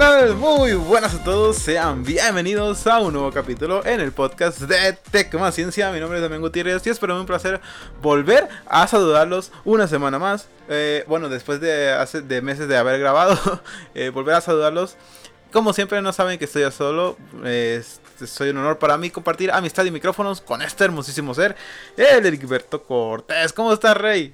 Muy buenas a todos, sean bienvenidos a un nuevo capítulo en el podcast de Tech más Ciencia. Mi nombre es Damián Gutiérrez y es para mí un placer volver a saludarlos una semana más. Eh, bueno, después de, hace, meses de haber grabado, eh, volver a saludarlos. Como siempre, no saben que estoy ya solo. Eh, soy un honor para mí compartir amistad y micrófonos con este hermosísimo ser, el Ericberto Cortés. ¿Cómo estás, Rey?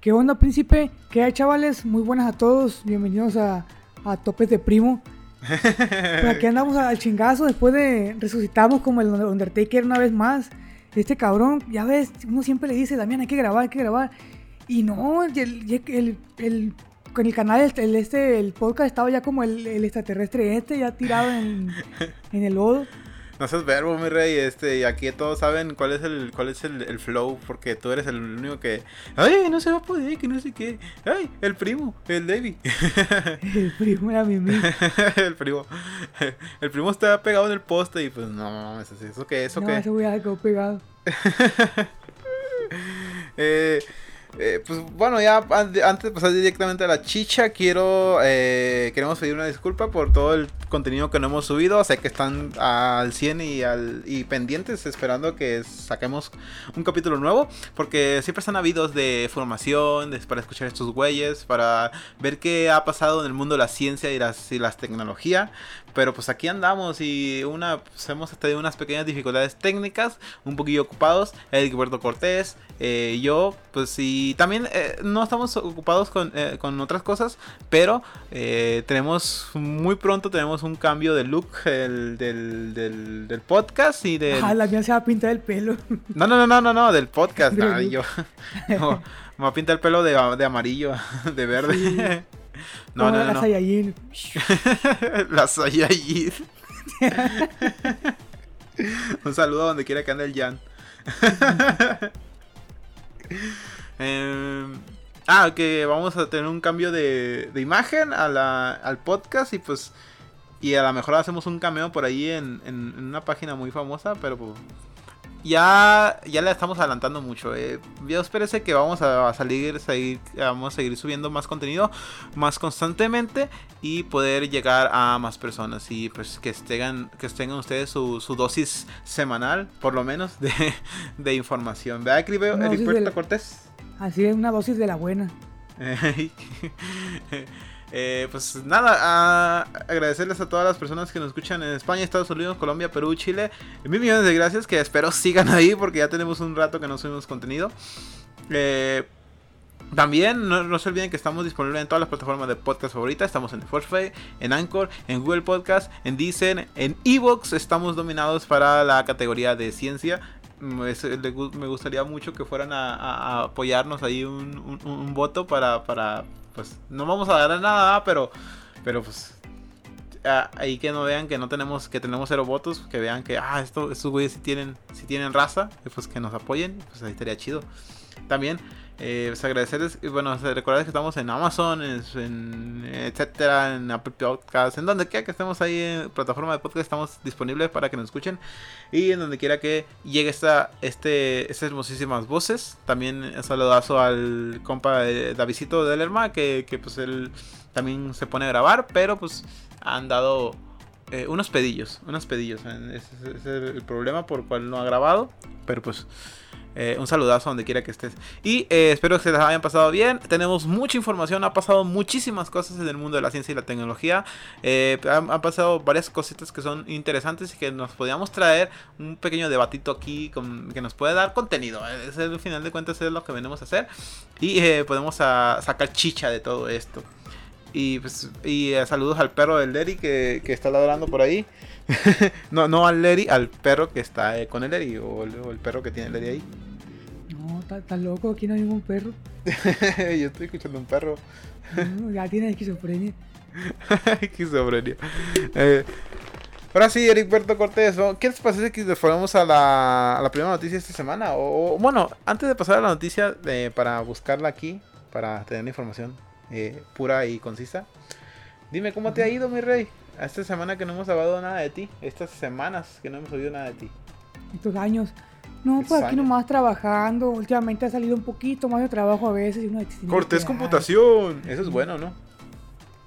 ¿Qué onda, príncipe? ¿Qué hay, chavales? Muy buenas a todos. Bienvenidos a a topes de primo. Pero aquí andamos al chingazo después de resucitamos como el Undertaker una vez más. Este cabrón, ya ves, uno siempre le dice, Damián, hay que grabar, hay que grabar. Y no, el, el, con el canal, el, este, el podcast estaba ya como el, extraterrestre este, ya tirado en, en el lodo. No seas verbo, mi rey, este, y aquí todos saben cuál es el, cuál es el, flow, porque tú eres el único que, ay, no se va a poder, que no sé qué, ay, el primo, el David. El primo era mi El primo, el primo está pegado en el poste y pues no, eso, eso qué, eso no, qué. Ese voy a pegado. eh, eh, pues bueno, ya antes de pasar directamente a la chicha, quiero eh, queremos pedir una disculpa por todo el contenido que no hemos subido. Sé que están al 100 y, al, y pendientes esperando que saquemos un capítulo nuevo, porque siempre están habidos de formación, para escuchar estos güeyes, para ver qué ha pasado en el mundo de la ciencia y las, y las tecnologías. Pero pues aquí andamos y una, pues, hemos tenido unas pequeñas dificultades técnicas, un poquillo ocupados. Gilberto Cortés, eh, yo, pues y también eh, no estamos ocupados con, eh, con, otras cosas, pero tenemos muy pronto tenemos un cambio de look del, del, del, podcast y de... Ah, la mía se va a pintar el pelo. No, no, no, no, no, no del podcast. yo, me va a pintar el pelo de, de amarillo, de verde. No, no, no, la Saiyajin. la Saiyajin. Un saludo a donde quiera que ande el Jan. Em, ah, que vamos a tener un cambio de, de imagen a la, al podcast y pues... Y a lo mejor hacemos un cameo por ahí en, en, en una página muy famosa, pero pues ya, ya la estamos adelantando mucho. Eh. Ya os parece que vamos a, salir, vamos a seguir subiendo más contenido más constantemente y poder llegar a más personas y pues que estén, que tengan ustedes su, dosis semanal, por lo menos, de, de información. ¿Verdad, Eric Cortés? Así es, una dosis de la buena. Eh, pues nada, agradecerles a todas las personas que nos escuchan en España, Estados Unidos, Colombia, Perú, Chile. Mil millones de gracias, que espero sigan ahí porque ya tenemos un rato que no subimos contenido. Eh, también no, se olviden que estamos disponibles en todas las plataformas de podcast favoritas. Estamos en Spotify, en Anchor, en Google Podcast, en Deezer, en Evox. Estamos dominados para la categoría de ciencia. Me gustaría mucho que fueran a, apoyarnos ahí un, voto para, para, pues no vamos a dar nada, pero, pero pues ahí que no vean que no tenemos, que tenemos cero votos, que vean que, ah, esto, estos güeyes si tienen, si tienen raza, pues que nos apoyen, pues ahí estaría chido. También eh, pues agradecerles, bueno, recordarles que estamos en Amazon, en, etcétera, en Apple Podcasts, en donde quiera que estemos ahí en plataforma de podcast, estamos disponibles para que nos escuchen. Y en donde quiera que llegue esta, este, estas hermosísimas voces. También un saludazo al compa Davidito del Lerma, que, que pues él también se pone a grabar, pero pues han dado eh, unos pedillos, unos pedillos. Ese, es el problema por el cual no ha grabado, pero pues eh, un saludazo donde quiera que estés. Y eh, espero que se les hayan pasado bien. Tenemos mucha información. Ha pasado muchísimas cosas en el mundo de la ciencia y la tecnología. Eh, han, pasado varias cositas que son interesantes y que nos podíamos traer un pequeño debatito aquí que nos puede dar contenido. Es el final de cuentas es lo que venimos a hacer. Y podemos sacar chicha de todo esto. Y, pues, y saludos al perro del Leri que, que está ladrando por ahí. no, no al Leri, al perro que está eh, con el Leri o, el perro que tiene el Leri ahí. No, está loco, aquí no hay ningún perro. Yo estoy escuchando un perro. ya tiene esquizofrenia. esquizofrenia. Eh, ahora sí, Eric Berto Cortés, ¿qué les parece que nos fuéramos a la, a la primera noticia esta semana? O, bueno, antes de pasar a la noticia, eh, para buscarla aquí, para tener información pura y concisa, dime cómo te ha ido, mi rey esta semana que no hemos hablado nada de ti. Estas semanas que no hemos oído nada de ti. Estos años. No, pues aquí nomás trabajando. Últimamente ha salido un poquito más de trabajo a veces. Y Cortés computación. Eso es bueno, ¿no?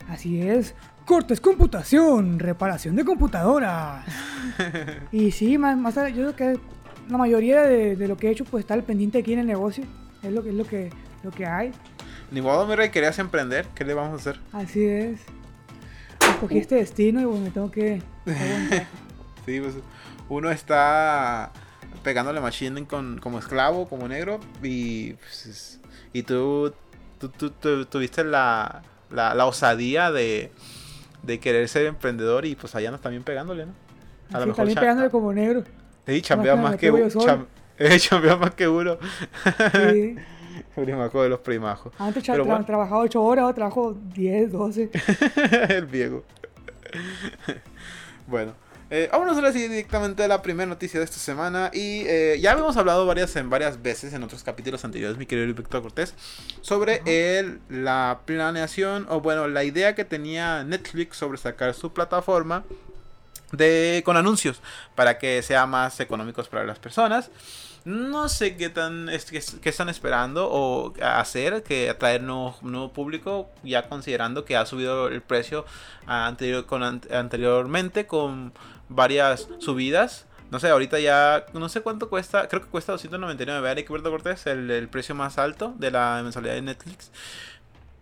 Así es. Cortes computación, reparación de computadoras. y sí, más, más yo creo que la mayoría de, de, lo que he hecho pues está al pendiente aquí en el negocio. Es lo que es lo que lo que hay. Ni modo, mi rey, querías emprender, ¿qué le vamos a hacer? Así es. Escogí este destino y bueno, me tengo que Sí, pues uno está pegándole machine con, como esclavo, como negro y pues, y tú, tú, tuviste la, la, osadía de, de querer ser emprendedor y pues allá andas también pegándole, ¿no? A lo mejor también pegándole como negro. Sí, chambea más, que, uno. Eh, chambea más que uno. Sí. Primajo de los primajos. Antes tra trabajado 8 horas, ahora trabajo 10, 12. El viejo. bueno. Eh, vámonos ahora sí directamente a la primera noticia de esta semana. Y eh, ya habíamos hablado varias, en varias veces en otros capítulos anteriores, mi querido Víctor Cortés, sobre el, la planeación, o bueno, la idea que tenía Netflix sobre sacar su plataforma de, con anuncios para que sea más económicos para las personas. No sé qué tan qué, están esperando o hacer que atraer nuevo, nuevo público, ya considerando que ha subido el precio anterior, con, anteriormente con varias subidas. No sé, ahorita ya no sé cuánto cuesta, creo que cuesta 299, ¿verdad, Roberto Cortés? El, el precio más alto de la mensualidad de Netflix.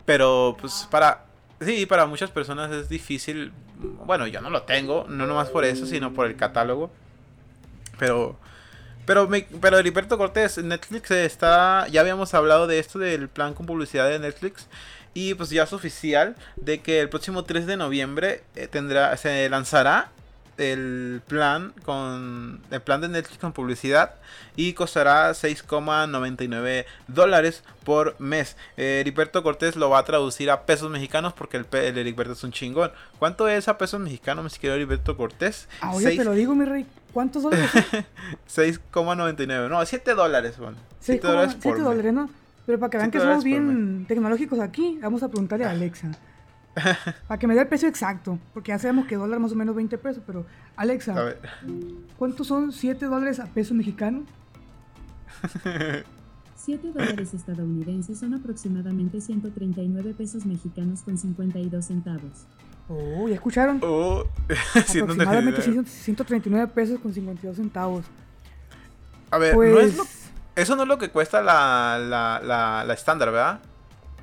Pero pues para Sí, para muchas personas es difícil. Bueno, yo no lo tengo, no nomás por eso, sino por el catálogo. Pero pero, me, pero Heriberto Cortés, Netflix está. Ya habíamos hablado de esto del plan con publicidad de Netflix. Y pues ya es oficial de que el próximo 3 de noviembre eh, tendrá, se lanzará el plan con el plan de Netflix con publicidad y costará 6,99 dólares por mes. Eh, Heriberto Cortés lo va a traducir a pesos mexicanos porque el, el Heriberto es un chingón. ¿Cuánto es a pesos mexicanos, mi querido Heriberto Cortés? Ah, oye, te lo digo, mi rey. ¿Cuántos dólares? 6,99. No, 7 dólares, bueno. 7 dólares por 7 dólares, ¿no? Pero para que vean que somos bien tecnológicos aquí, vamos a preguntarle a Alexa. Para que me dé el precio exacto, porque ya sabemos que dólar más o menos 20 pesos, pero Alexa, ¿cuántos son 7 dólares a peso mexicano? 7 dólares estadounidenses son aproximadamente 139 pesos mexicanos con 52 centavos. Oh, ¿ya escucharon? Oh, aproximadamente 139 pesos con 52 centavos. A ver, no es pues eso no es lo que cuesta la, la, la, la estándar, ¿verdad?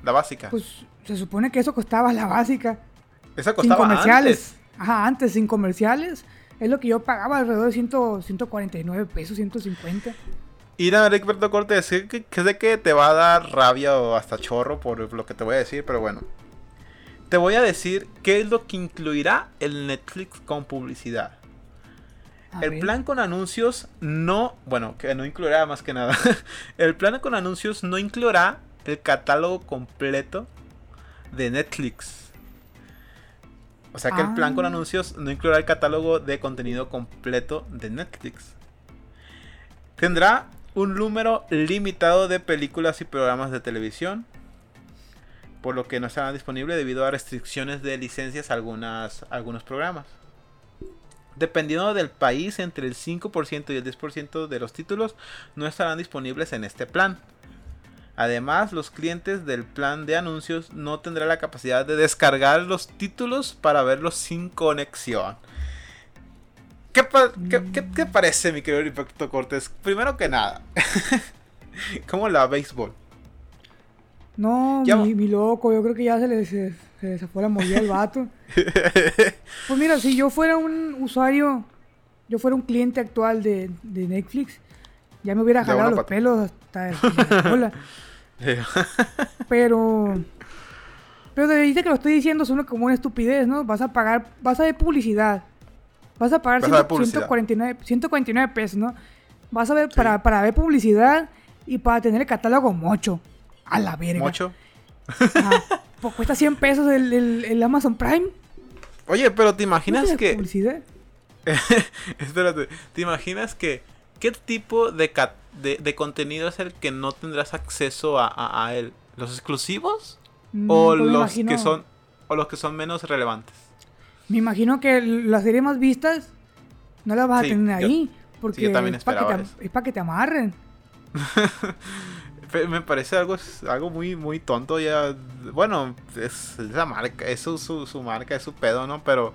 La básica. Pues se supone que eso costaba la básica. Esa costaba sin comerciales. Ajá, antes, sin comerciales. Es lo que yo pagaba alrededor de 100, 149 pesos, 150. Ir a Roberto Cortés, que, que sé que te va a dar rabia o hasta chorro por lo que te voy a decir, pero bueno. Te voy a decir qué es lo que incluirá el Netflix con publicidad. el plan con anuncios no, bueno, que no incluirá más que nada. el plan con anuncios no incluirá el catálogo completo de Netflix. O sea que el plan con ah. anuncios no incluirá el catálogo de contenido completo de Netflix. Tendrá un número limitado de películas y programas de televisión. Por lo que no estará disponible debido a restricciones de licencias a algunas, algunos programas. Dependiendo del país, entre el 5% y el 10% de los títulos no estarán disponibles en este plan. Además, los clientes del plan de anuncios no tendrán la capacidad de descargar los títulos para verlos sin conexión. ¿Qué, qué, parece, mi querido Impacto Cortés? Primero que nada, ¿cómo la béisbol? No, mi, loco, yo creo que ya se le, se, fue la movida al vato. pues mira, si yo fuera un usuario, yo fuera un cliente actual de, de Netflix, ya me hubiera jalado los pelos hasta la cola. pero. Pero de ahí que lo estoy diciendo suena como una estupidez, ¿no? Vas a pagar, vas a ver publicidad. Vas a pagar 149, 149 pesos, ¿no? Vas a ver para, para ver publicidad y para tener el catálogo mocho. A la verga. ¿Mocho? pues cuesta 100 pesos el, el, Amazon Prime. Oye, pero ¿te imaginas que... Publicidad? Espérate, ¿te imaginas que ¿Qué tipo de, de, contenido es el que no tendrás acceso a, él? ¿Los exclusivos? Mm, ¿O pues los que son o los que son menos relevantes? Me imagino que las series más vistas no las vas a tener ahí. Porque es, para que te, amarren. me parece algo, algo muy, muy tonto ya. Bueno, es, la marca, es su, su, marca, es su pedo, ¿no? Pero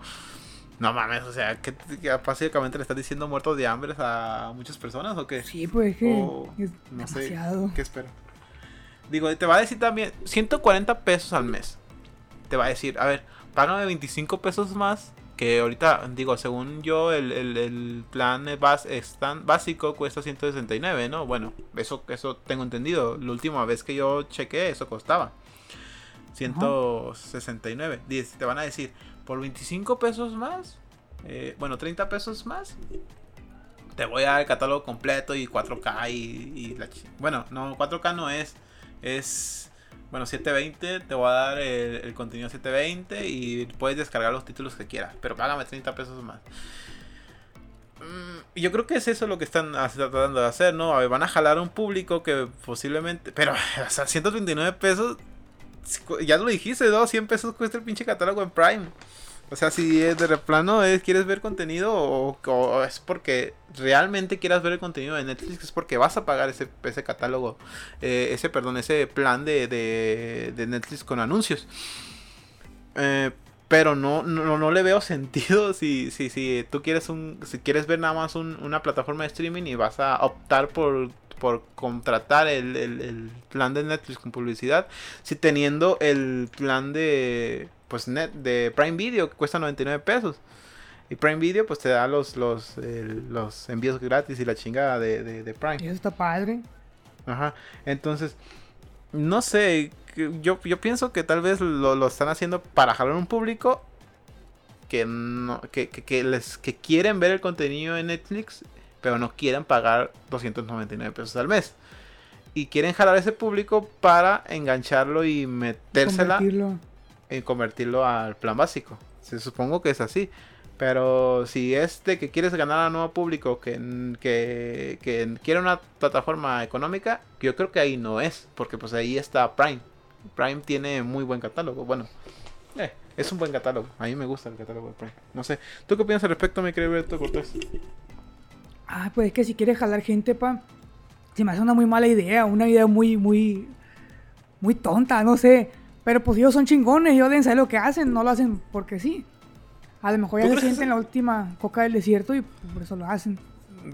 no mames, o sea, que, básicamente le estás diciendo muertos de hambre a muchas personas o qué? Sí, pues que es no demasiado. sé, ¿qué espero? Digo, te va a decir también 140 pesos al mes. Te va a decir, a ver, págame 25 pesos más que ahorita, digo, según yo, el, el, plan básico cuesta 169, ¿no? Bueno, eso, eso tengo entendido. La última vez que yo chequé, eso costaba 169. Te van a decir, por 25 pesos más, eh, bueno, 30 pesos más, te voy a dar el catálogo completo y 4K y, la Bueno, no, 4K no es, es bueno, 720, te voy a dar el, contenido 720 y puedes descargar los títulos que quieras, pero págame 30 pesos más. Mm, yo creo que es eso lo que están tratando de hacer, ¿no? van a jalar a un público que posiblemente... Pero, o sea, 139 pesos, ya lo dijiste, ¿no? 100 pesos cuesta el pinche catálogo en Prime. O sea, si de replano es, quieres ver contenido o, es porque realmente quieras ver el contenido de Netflix, es porque vas a pagar ese, ese catálogo, eh, ese, perdón, ese plan de, de, Netflix con anuncios. Eh, pero no, no, no, le veo sentido si, si, si tú quieres un, si quieres ver nada más una plataforma de streaming y vas a optar por por contratar el, el, plan de Netflix con publicidad, si teniendo el plan de pues net de Prime Video que cuesta 99 pesos. Y Prime Video pues te da los los, los envíos gratis y la chingada de, de, Prime. Y eso está padre. Ajá. Entonces, no sé, yo, yo pienso que tal vez lo, lo están haciendo para jalar un público que no que, que, les que quieren ver el contenido de Netflix, pero no quieren pagar 299 pesos al mes. Y quieren jalar ese público para engancharlo y metérsela en convertirlo al plan básico. Se supongo que es así. Pero si es de que quieres ganar a nuevo público que, que, que, quiere una plataforma económica, yo creo que ahí no es, porque pues ahí está Prime. Prime tiene muy buen catálogo. Bueno, eh, es un buen catálogo. A mí me gusta el catálogo de Prime. No sé. ¿Tú qué opinas al respecto, mi querido Beto Cortés? Ah, pues es que si quieres jalar gente, pa, se me hace una muy mala idea, una idea muy, muy, muy tonta, no sé. Pero pues ellos son chingones, ellos deben saber lo que hacen, no lo hacen porque sí. A lo mejor ya se sienten la última coca del desierto y por eso lo hacen.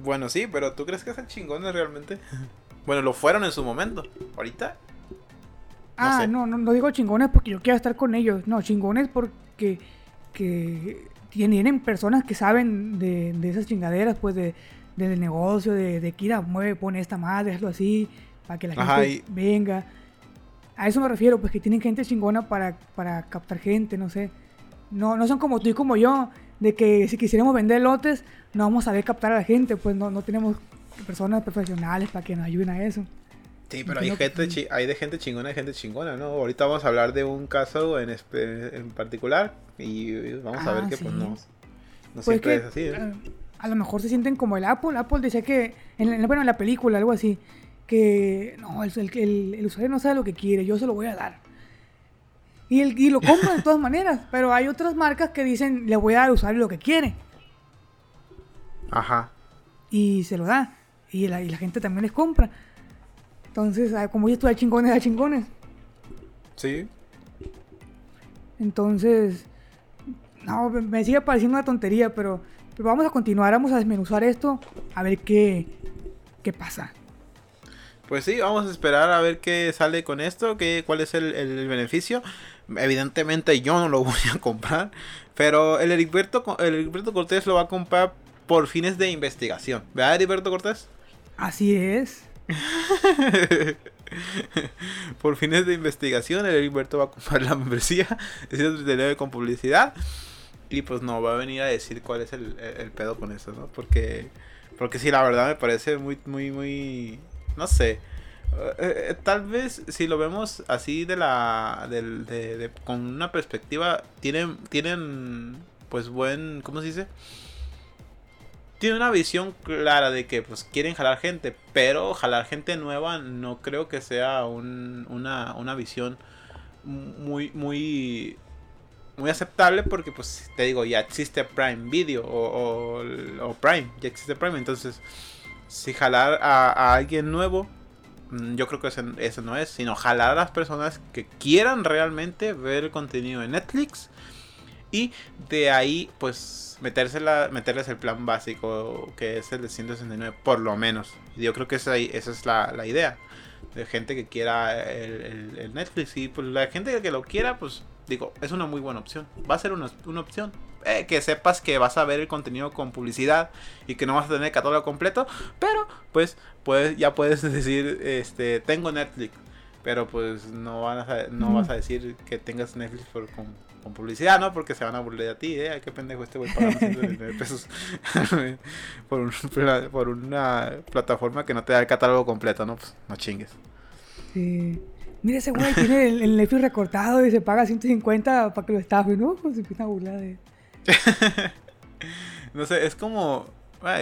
Bueno, sí, pero ¿tú crees que son chingones realmente? bueno, lo fueron en su momento. ¿Ahorita? ah, no, no, no, digo chingones porque yo quiero estar con ellos. No, chingones porque que tienen personas que saben de, de esas chingaderas, pues de, del negocio, de, de que ir a mueve, pone esta madre, hazlo así, para que la gente venga. A eso me refiero, pues que tienen gente chingona para, para captar gente, no sé. No, no son como tú y como yo, de que si quisiéramos vender lotes, no vamos a saber captar a la gente, pues no, no tenemos personas profesionales para que nos ayuden a eso. Sí, pero hay gente, hay de gente chingona y gente chingona, ¿no? Ahorita vamos a hablar de un caso en, en particular y vamos a ver ah, que pues no, no siempre es así. ¿eh? A, lo mejor se sienten como el Apple. Apple decía que, en, bueno, en la película, algo así, que no, el, el, el, usuario no sabe lo que quiere, yo se lo voy a dar. Y, el, y lo compra de todas maneras, pero hay otras marcas que dicen, le voy a dar al usuario lo que quiere. Ajá. Y se lo da. Y la, y la gente también les compra. Entonces, ah, como ya estoy chingones, a chingones. Sí. Entonces, no, me sigue pareciendo una tontería, pero, pero vamos a continuar, vamos a desmenuzar esto, a ver qué, qué pasa. Pues sí, vamos a esperar a ver qué sale con esto, qué, cuál es el, beneficio. Evidentemente yo no lo voy a comprar, pero el Heriberto, el Heriberto Cortés lo va a comprar por fines de investigación. ¿Verdad, Heriberto Cortés? Así es. por fines de investigación, el Heriberto va a comprar la membresía de con publicidad. Y pues no, va a venir a decir cuál es el, el pedo con eso, ¿no? Porque, porque sí, la verdad me parece muy, muy, muy no sé. Eh, eh, tal vez si lo vemos así de la de, con una perspectiva tienen tienen pues buen cómo se dice tiene una visión clara de que pues quieren jalar gente pero jalar gente nueva no creo que sea una, una visión muy muy muy aceptable porque pues te digo ya existe Prime Video o, o Prime ya existe Prime entonces si jalar a, alguien nuevo mm, yo creo que eso no es, sino jalar a las personas que quieran realmente ver el contenido de Netflix y de ahí pues metérsela, meterles el plan básico que es el de 169 por lo menos. Yo creo que esa, esa es la, la idea de gente que quiera el, el, Netflix y pues la gente que lo quiera pues digo, es una muy buena opción. Va a ser una, una opción. Eh, que sepas que vas a ver el contenido con publicidad y que no vas a tener el catálogo completo. Pero, pues, pues ya puedes decir, este, tengo Netflix. Pero pues no, van a, no vas a decir que tengas Netflix por, con, con, publicidad, ¿no? Porque se van a burlar de ti, ¿eh? Qué pendejo este güey pagando 119 pesos por, un, por una plataforma que no te da el catálogo completo, ¿no? Pues no chingues. Sí. Mira, ese güey tiene el, el, Netflix recortado y se paga 150 para que lo estafe, ¿no? Pues se empieza a burlar de... no sé, es como...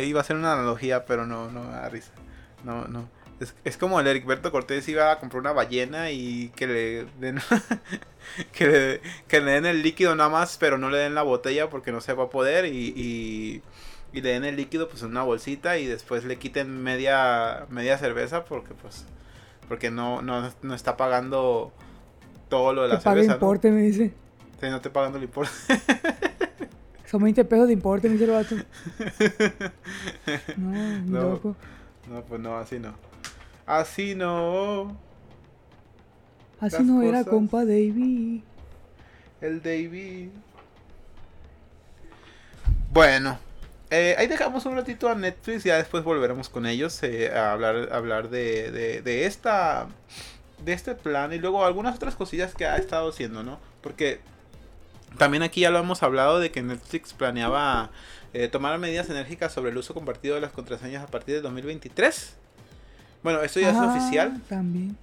iba a ser una analogía, pero no, no da risa. No, no. Es, es, como el Ericberto Cortés iba a comprar una ballena y que le den que, le, que le den el líquido nada más, pero no le den la botella porque no se va a poder y, y, y, le den el líquido pues en una bolsita y después le quiten media media cerveza porque pues porque no, no, no está pagando todo lo de la te cerveza. importe, ¿no? me dice. Sí, no te pagando el importe. Son 20 pesos de importe, me dice el vato. No, no, loco. No, pues no, así no. Así no. Así Las no era, compa David. El David. Bueno. Eh, ahí dejamos un ratito a Netflix, ya después volveremos con ellos eh, a hablar, a hablar de, de, de, esta de este plan y luego algunas otras cosillas que ha estado haciendo, ¿no? Porque también aquí ya lo hemos hablado de que Netflix planeaba eh, tomar medidas enérgicas sobre el uso compartido de las contraseñas a partir de 2023. Bueno, esto ya ah, es oficial. También.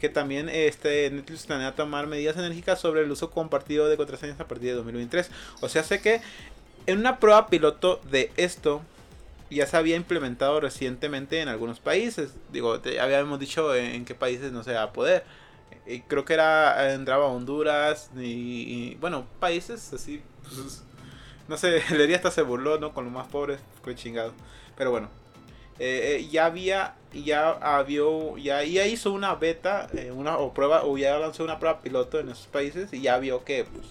Que también este Netflix planea tomar medidas enérgicas sobre el uso compartido de contraseñas a partir de 2023. O sea, sé que en una prueba piloto de esto ya se había implementado recientemente en algunos países. Digo, te, habíamos dicho en, qué países no se va a poder. Creo que era entraba Honduras y, bueno, países así. Pues, no sé, Lería hasta se burló, ¿no? Con los más pobres, fue chingado. Pero bueno, eh, ya había, ya había, ya, ya hizo una beta, eh, una o prueba, o ya lanzó una prueba piloto en esos países y ya vio que, pues,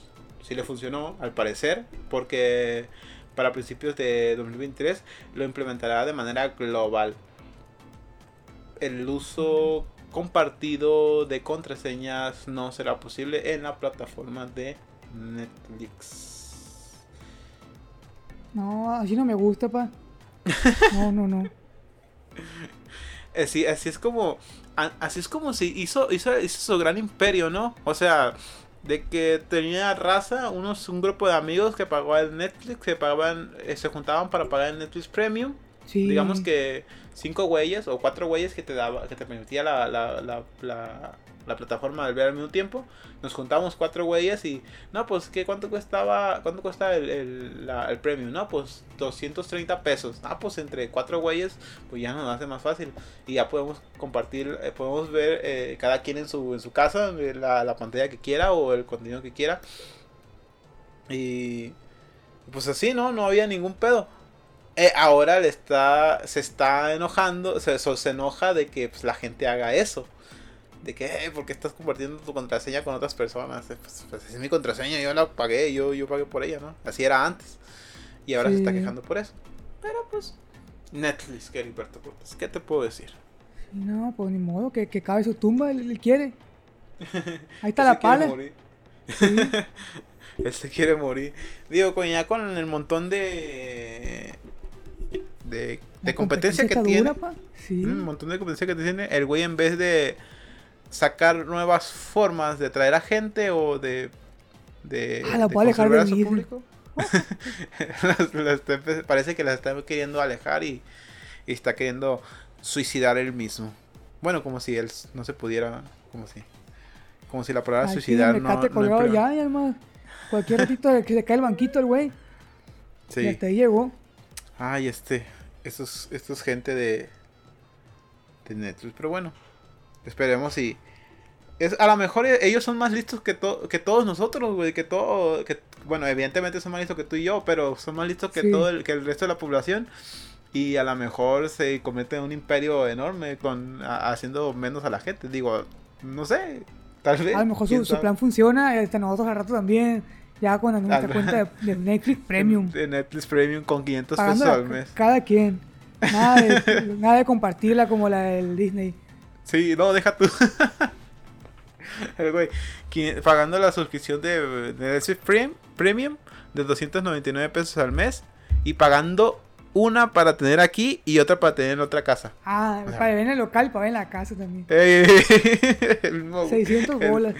sí le funcionó, al parecer, porque para principios de 2023 lo implementará de manera global. El uso compartido de contraseñas no será posible en la plataforma de Netflix. No, así no me gusta, pa. No, no, no. Así, así es como. Así es como si hizo, hizo, hizo su gran imperio, ¿no? O sea, de que tenía raza, unos, un grupo de amigos que pagaban el Netflix, que pagaban, eh, se juntaban para pagar el Netflix Premium. Sí. Digamos que cinco güeyes o cuatro güeyes que te daba, que te permitía la, la, la, la, la plataforma de ver al mismo tiempo. Nos juntábamos cuatro güeyes y, no, pues, ¿qué, ¿cuánto costaba cuánto costaba el, el, la, premium? No, pues 230 pesos. Ah, pues entre cuatro güeyes, pues ya nos hace más fácil. Y ya podemos compartir, eh, podemos ver eh, cada quien en su, en su casa, la, la pantalla que quiera o el contenido que quiera. Y pues así, ¿no? No había ningún pedo. Eh, ahora le está, se está enojando, se, se enoja de que pues, la gente haga eso. De que, eh, ¿por qué estás compartiendo tu contraseña con otras personas? Pues, pues, es mi contraseña, yo la pagué, yo, yo pagué por ella, ¿no? Así era antes. Y ahora Sí. se está quejando por eso. Pero pues, Netflix, que Heriberto Cortés, ¿qué te puedo decir? No, pues ni modo, que, que cabe su tumba, él, él quiere. Ahí está la pala. Sí. Él se quiere morir. Digo, con ya con el montón de. de, de competencia que tiene. dura. Sí. Un montón de competencia que tiene. El güey, en vez de sacar nuevas formas de traer a gente o de. de Ah, la de alejar de a su público, las- las parece que las está queriendo alejar y, y está queriendo suicidar él mismo. Bueno, como si él no se pudiera. Como si. Como si la palabra Aquí suicidar me no. no colgado implica- ya, y además. Cualquier ratito que se cae el banquito el güey. Y Sí. hasta ahí llegó. Ay, este. Esto es, esto es gente de. De Netflix. Pero bueno. Esperemos y. Es, a lo mejor e- ellos son más listos que, to- que todos nosotros, güey. Que todo. Que, bueno, evidentemente son más listos que tú y yo. Pero son más listos que Sí. todo el, que el resto de la población. y a lo mejor se comete un imperio enorme con haciendo menos a la gente. Digo, no sé, tal vez. A lo mejor su, plan funciona, hasta nosotros al rato también. Ya con nuestra cuenta de, Netflix Premium. De Netflix Premium con 500 pesos al mes. Cada quien. Nada de, nada de compartirla como la del Disney. Sí, no, deja tú. El güey, pagando la suscripción de, de Netflix Premium de 299 pesos al mes y pagando una para tener aquí y otra para tener en otra casa. Ah, para ver en el local, para ver en la casa también. 600 bolas.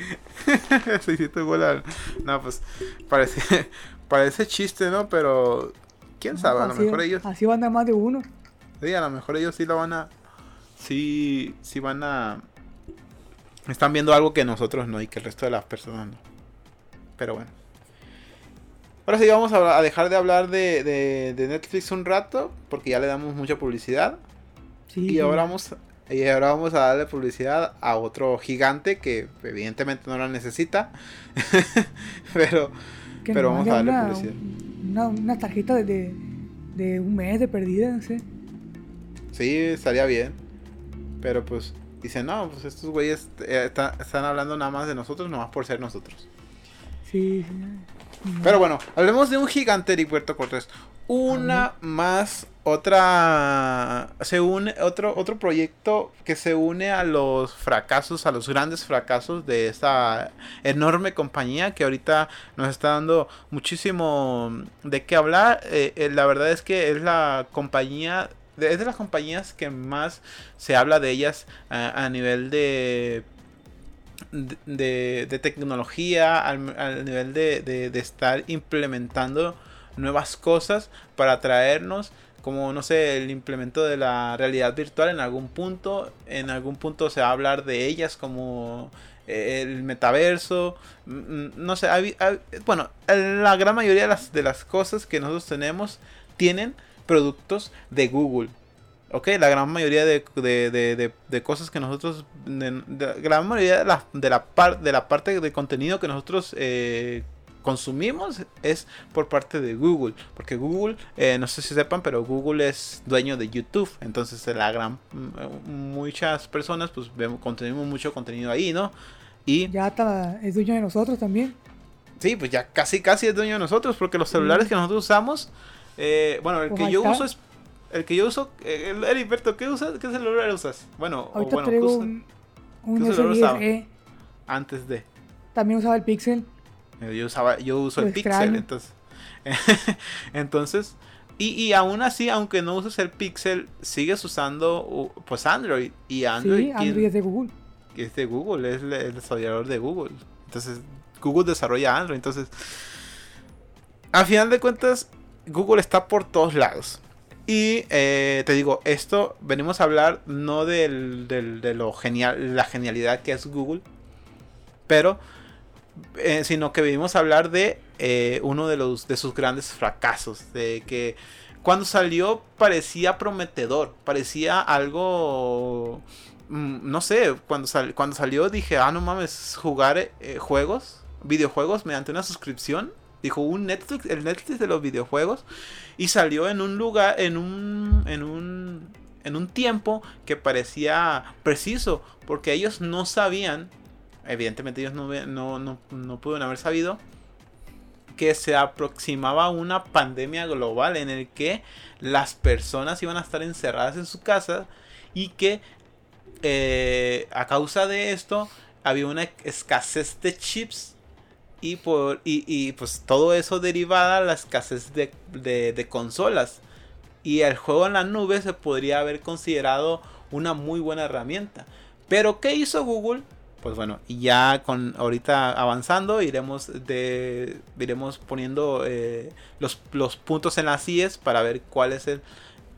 600 bolas. No, pues parece, parece chiste, ¿no? Pero quién sabe, a lo mejor ellos. Así van a más de uno. Sí, a lo mejor ellos sí lo van a. Sí, sí van a. Están viendo algo que nosotros no y que el resto de las personas no. Pero bueno. Ahora sí vamos a dejar de hablar de, Netflix un rato, porque ya le damos mucha publicidad. y, ahora vamos, y ahora vamos a darle publicidad a otro gigante que evidentemente no la necesita. pero pero vamos a darle publicidad. Una, tarjeta de, un mes de perdida, no sé. Sí, estaría bien. Pero pues dicen, no, pues estos güeyes eh, están hablando nada más de nosotros, nomás por ser nosotros. Sí, sí. Pero bueno, hablemos de un gigante Heriberto Cortés. Una más, otra. Se une, otro, otro proyecto que se une a los fracasos, a los grandes fracasos de esta enorme compañía que ahorita nos está dando muchísimo de qué hablar. Eh, eh, la verdad es que es la compañía es de las compañías que más se habla de ellas a nivel de de, tecnología, al, nivel de, estar implementando nuevas cosas para traernos, como no sé, el implemento de la realidad virtual en algún punto, en algún punto se va a hablar de ellas como eh, el metaverso, mm, mm, no sé, bueno, la gran mayoría de de las cosas que nosotros tenemos tienen productos de Google. Ok, la gran mayoría de, cosas que nosotros, la gran mayoría de la, de la, de la parte de contenido que nosotros eh, consumimos es por parte de Google. Porque Google, eh, no sé si sepan, pero Google es dueño de YouTube. Entonces la gran, muchas personas pues vemos, consumimos mucho contenido ahí, ¿no? Y ya está, es dueño de nosotros también. Sí, pues ya casi casi es dueño de nosotros porque los celulares que nosotros usamos, eh, bueno, el pues que yo uso es el que yo uso, eh, el ¿qué, usas, ¿qué celular usas? Bueno, Ahorita bueno, traigo un, un S10e. Antes de. También usaba el Pixel. Eh, yo usaba, yo uso el Pixel, entonces. entonces, y, y aún así, aunque no uses el Pixel, sigues usando pues Android. Y Android, sí, Android es de Google. Es de Google, es el desarrollador de Google. Entonces, Google desarrolla Android. Entonces, a final de cuentas, Google está por todos lados. Y eh, te digo, esto venimos a hablar no de lo genial, la genialidad que es Google, pero eh, sino que venimos a hablar de eh, uno de los de sus grandes fracasos, de que cuando salió parecía prometedor, parecía algo mm, no sé, cuando, cuando salió dije, ah, no mames, jugar juegos, videojuegos mediante una suscripción Dijo un Netflix, el Netflix de los videojuegos. Y salió en un lugar, en un, en un, en un tiempo que parecía preciso. Porque ellos no sabían, evidentemente ellos no, no, no, no pudieron haber sabido, que se aproximaba una pandemia global en el que las personas iban a estar encerradas en su casa y que eh, a causa de esto había una escasez de chips y, por, y, pues todo eso derivada a la escasez de, consolas. Y el juego en la nube se podría haber considerado una muy buena herramienta. Pero ¿qué hizo Google? Pues bueno, ya con ahorita avanzando iremos de iremos poniendo eh, los, los, puntos en las IES para ver cuál es el,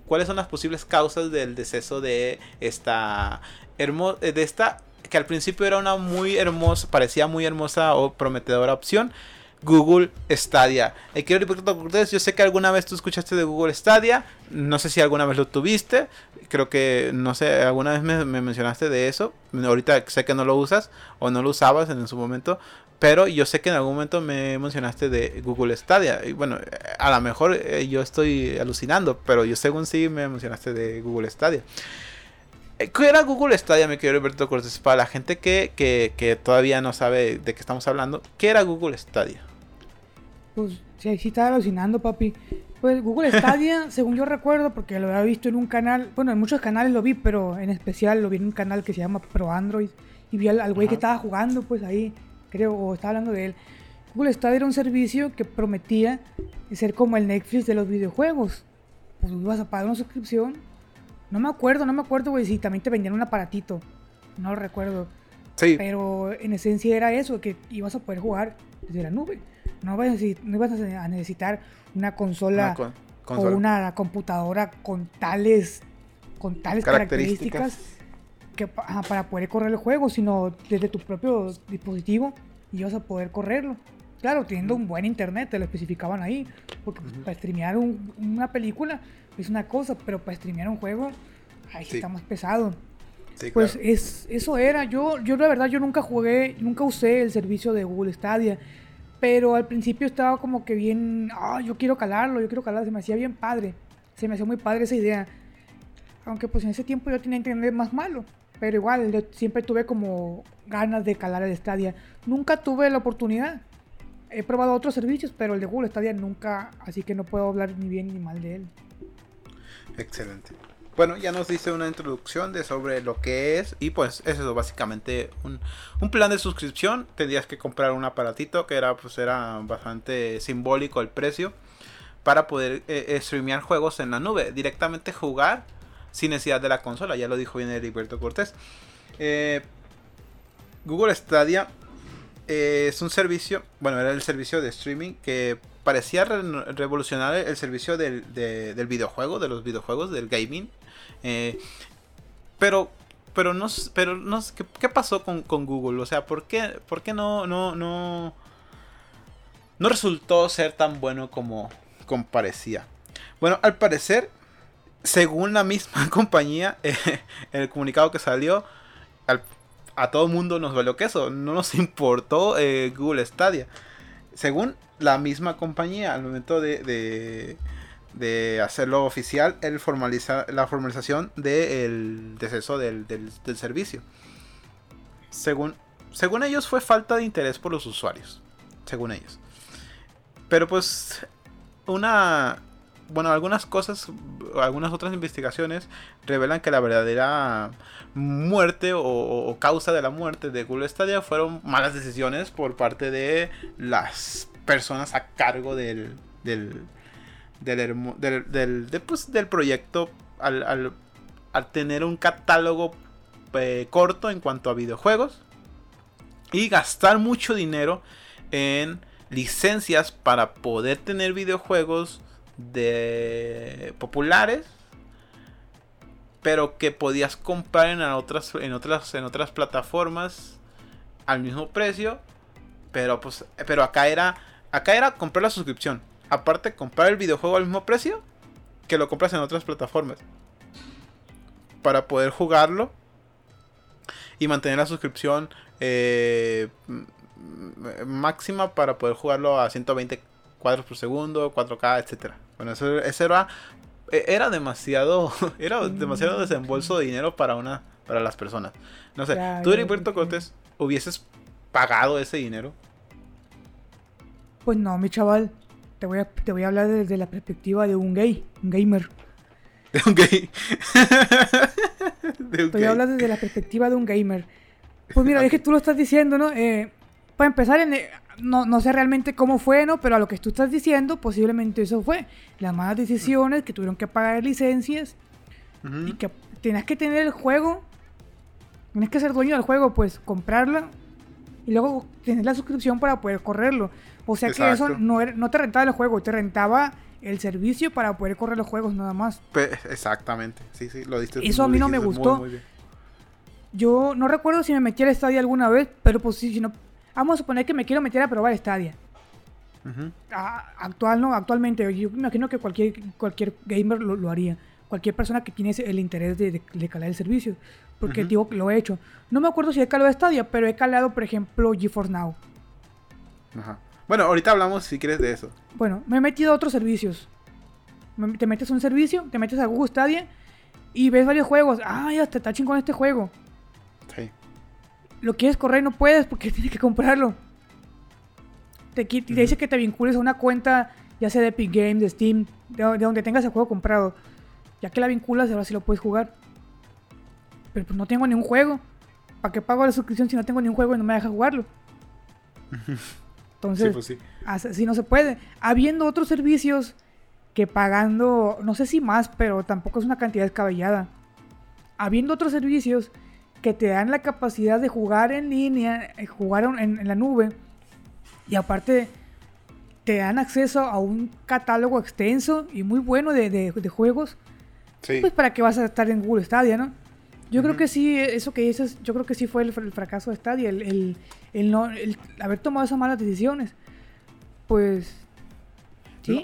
cuáles son las posibles causas del deceso de esta de esta que al principio era una muy hermosa, parecía muy hermosa o prometedora opción, Google Stadia. Eh, quiero Cortés, yo sé que alguna vez tú escuchaste de Google Stadia, no sé si alguna vez lo tuviste, creo que, no sé, alguna vez me, mencionaste de eso, ahorita sé que no lo usas o no lo usabas en su momento, pero yo sé que en algún momento me mencionaste de Google Stadia. Y bueno, a lo mejor eh, yo estoy alucinando, pero yo según sí me mencionaste de Google Stadia. Eh, ¿Qué era Google Stadia, mi querido Alberto Cortés? Para la gente que, que, que, todavía no sabe de qué estamos hablando, ¿qué era Google Stadia? Pues sí, sí estaba alucinando, papi. Pues Google Stadia, según yo recuerdo, porque lo había visto en un canal, bueno, en muchos canales lo vi, pero en especial lo vi en un canal que se llama Pro Android. Y vi al, güey que estaba jugando, pues ahí, creo, o estaba hablando de él. Google Stadia era un servicio que prometía ser como el Netflix de los videojuegos. Pues ibas a pagar una suscripción no me acuerdo, no me acuerdo, güey, si también te vendían un aparatito. No lo recuerdo. Sí. Pero en esencia era eso, que ibas a poder jugar desde la nube. No, vas a, necesitar una consola, o una computadora con tales, con tales características, que, para poder correr el juego, sino desde tu propio dispositivo y ibas a poder correrlo. Claro, teniendo un buen internet, te lo especificaban ahí. Porque pues, para streamear una película es una cosa, pero para streamear un juego, ahí sí. está más pesado. pues es, eso era. Yo, yo la verdad, yo nunca jugué, nunca usé el servicio de Google Stadia. Pero al principio estaba como que bien, ah, yo quiero calarlo, yo quiero calarlo. Se me hacía bien padre. Se me hacía muy padre esa idea. Aunque pues en ese tiempo yo tenía internet más malo. Pero igual, yo siempre tuve como ganas de calar el Stadia. Nunca tuve la oportunidad he probado otros servicios, pero el de Google Stadia nunca, así que no puedo hablar ni bien ni mal de él. Excelente. Bueno, ya nos dice una introducción de sobre lo que es y pues eso es básicamente un, un, plan de suscripción. Tendrías que comprar un aparatito que era pues era bastante simbólico el precio para poder eh, streamear juegos en la nube, directamente jugar sin necesidad de la consola, ya lo dijo bien Heriberto Cortés. Eh, Google Stadia eh, es un servicio, bueno, era el servicio de streaming que parecía revolucionar el servicio del, videojuego, de los videojuegos, del gaming. Eh, pero, pero no, pero no, ¿qué, qué pasó con, Google? O sea, ¿por qué, por qué no, no, no, no resultó ser tan bueno como, como parecía? Bueno, al parecer, según la misma compañía, eh, el comunicado que salió, al, a todo mundo nos valió queso, no nos importó eh, Google Stadia. Según la misma compañía, al momento de, de, hacerlo oficial, el formaliza, la formalización del deceso del, del, servicio. Según, según ellos fue falta de interés por los usuarios, según ellos. Pero pues una bueno, algunas cosas, algunas otras investigaciones revelan que la verdadera muerte o, causa de la muerte de Google Stadia fueron malas decisiones por parte de las personas a cargo del del del, pues, del, proyecto al, al, tener un catálogo eh, corto en cuanto a videojuegos y gastar mucho dinero en licencias para poder tener videojuegos de populares pero que podías comprar en otras en otras en otras plataformas al mismo precio pero pues pero acá era acá era comprar la suscripción. Aparte comprar el videojuego al mismo precio que lo compras en otras plataformas. Para poder jugarlo y mantener la suscripción eh, máxima para poder jugarlo a 120 cuadros por segundo 4K etcétera. Bueno, eso, era, e, era demasiado, era demasiado desembolso de dinero para una, para las personas. No sé, tú tú, Puerto Cortés, hubieses pagado ese dinero. Pues no, mi chaval. Te voy a, te voy a hablar desde la perspectiva de un gay, un gamer. De un gay. te voy a hablar desde la perspectiva de un gamer. Pues mira, es que tú lo estás diciendo, ¿no? Eh, para empezar, en, no, no sé realmente cómo fue, ¿no? Pero a lo que tú estás diciendo, posiblemente eso fue. Las malas decisiones, que tuvieron que pagar licencias y que tenías que tener el juego, tienes que ser dueño del juego, pues comprarlo y luego tener la suscripción para poder correrlo. O sea que eso no, no te rentaba el juego, te rentaba el servicio para poder correr los juegos nada más. exactamente, sí, sí, lo diste. Eso a mí no me gustó. Yo no recuerdo si me metí al estadio alguna vez, pero pues sí, si no, Vamos a suponer que me quiero meter a probar Stadia. actual, ¿no? Actualmente, yo me imagino que cualquier, cualquier gamer lo, haría. Cualquier persona que tiene el interés de, de, calar el servicio. Porque digo que lo he hecho. No me acuerdo si he calado Stadia, pero he calado, por ejemplo, GeForce Now. Ajá. Bueno, ahorita hablamos si quieres de eso. Bueno, me he metido a otros servicios. Te metes a un servicio, te metes a Google Stadia y ves varios juegos. Ah, ya te está chingón este juego. Sí. Lo quieres correr no puedes porque tienes que comprarlo. Te, dice que te vincules a una cuenta, ya sea de Epic Games, de Steam, de, donde tengas el juego comprado. Ya que la vinculas, ahora sí lo puedes jugar. Pero pues no tengo ni un juego. ¿Para qué pago la suscripción si no tengo ni un juego y no me deja jugarlo? Entonces, pues así no se puede. Habiendo otros servicios que pagando, no sé si más, pero tampoco es una cantidad descabellada. Habiendo otros servicios que te dan la capacidad de jugar en línea, eh, jugar en, la nube, y aparte te dan acceso a un catálogo extenso y muy bueno de, juegos, pues para que vas a estar en Google Stadia, ¿no? Yo creo que sí, eso que dices, yo creo que sí fue el, fracaso de Stadia, el, el, no, el haber tomado esas malas decisiones. Pues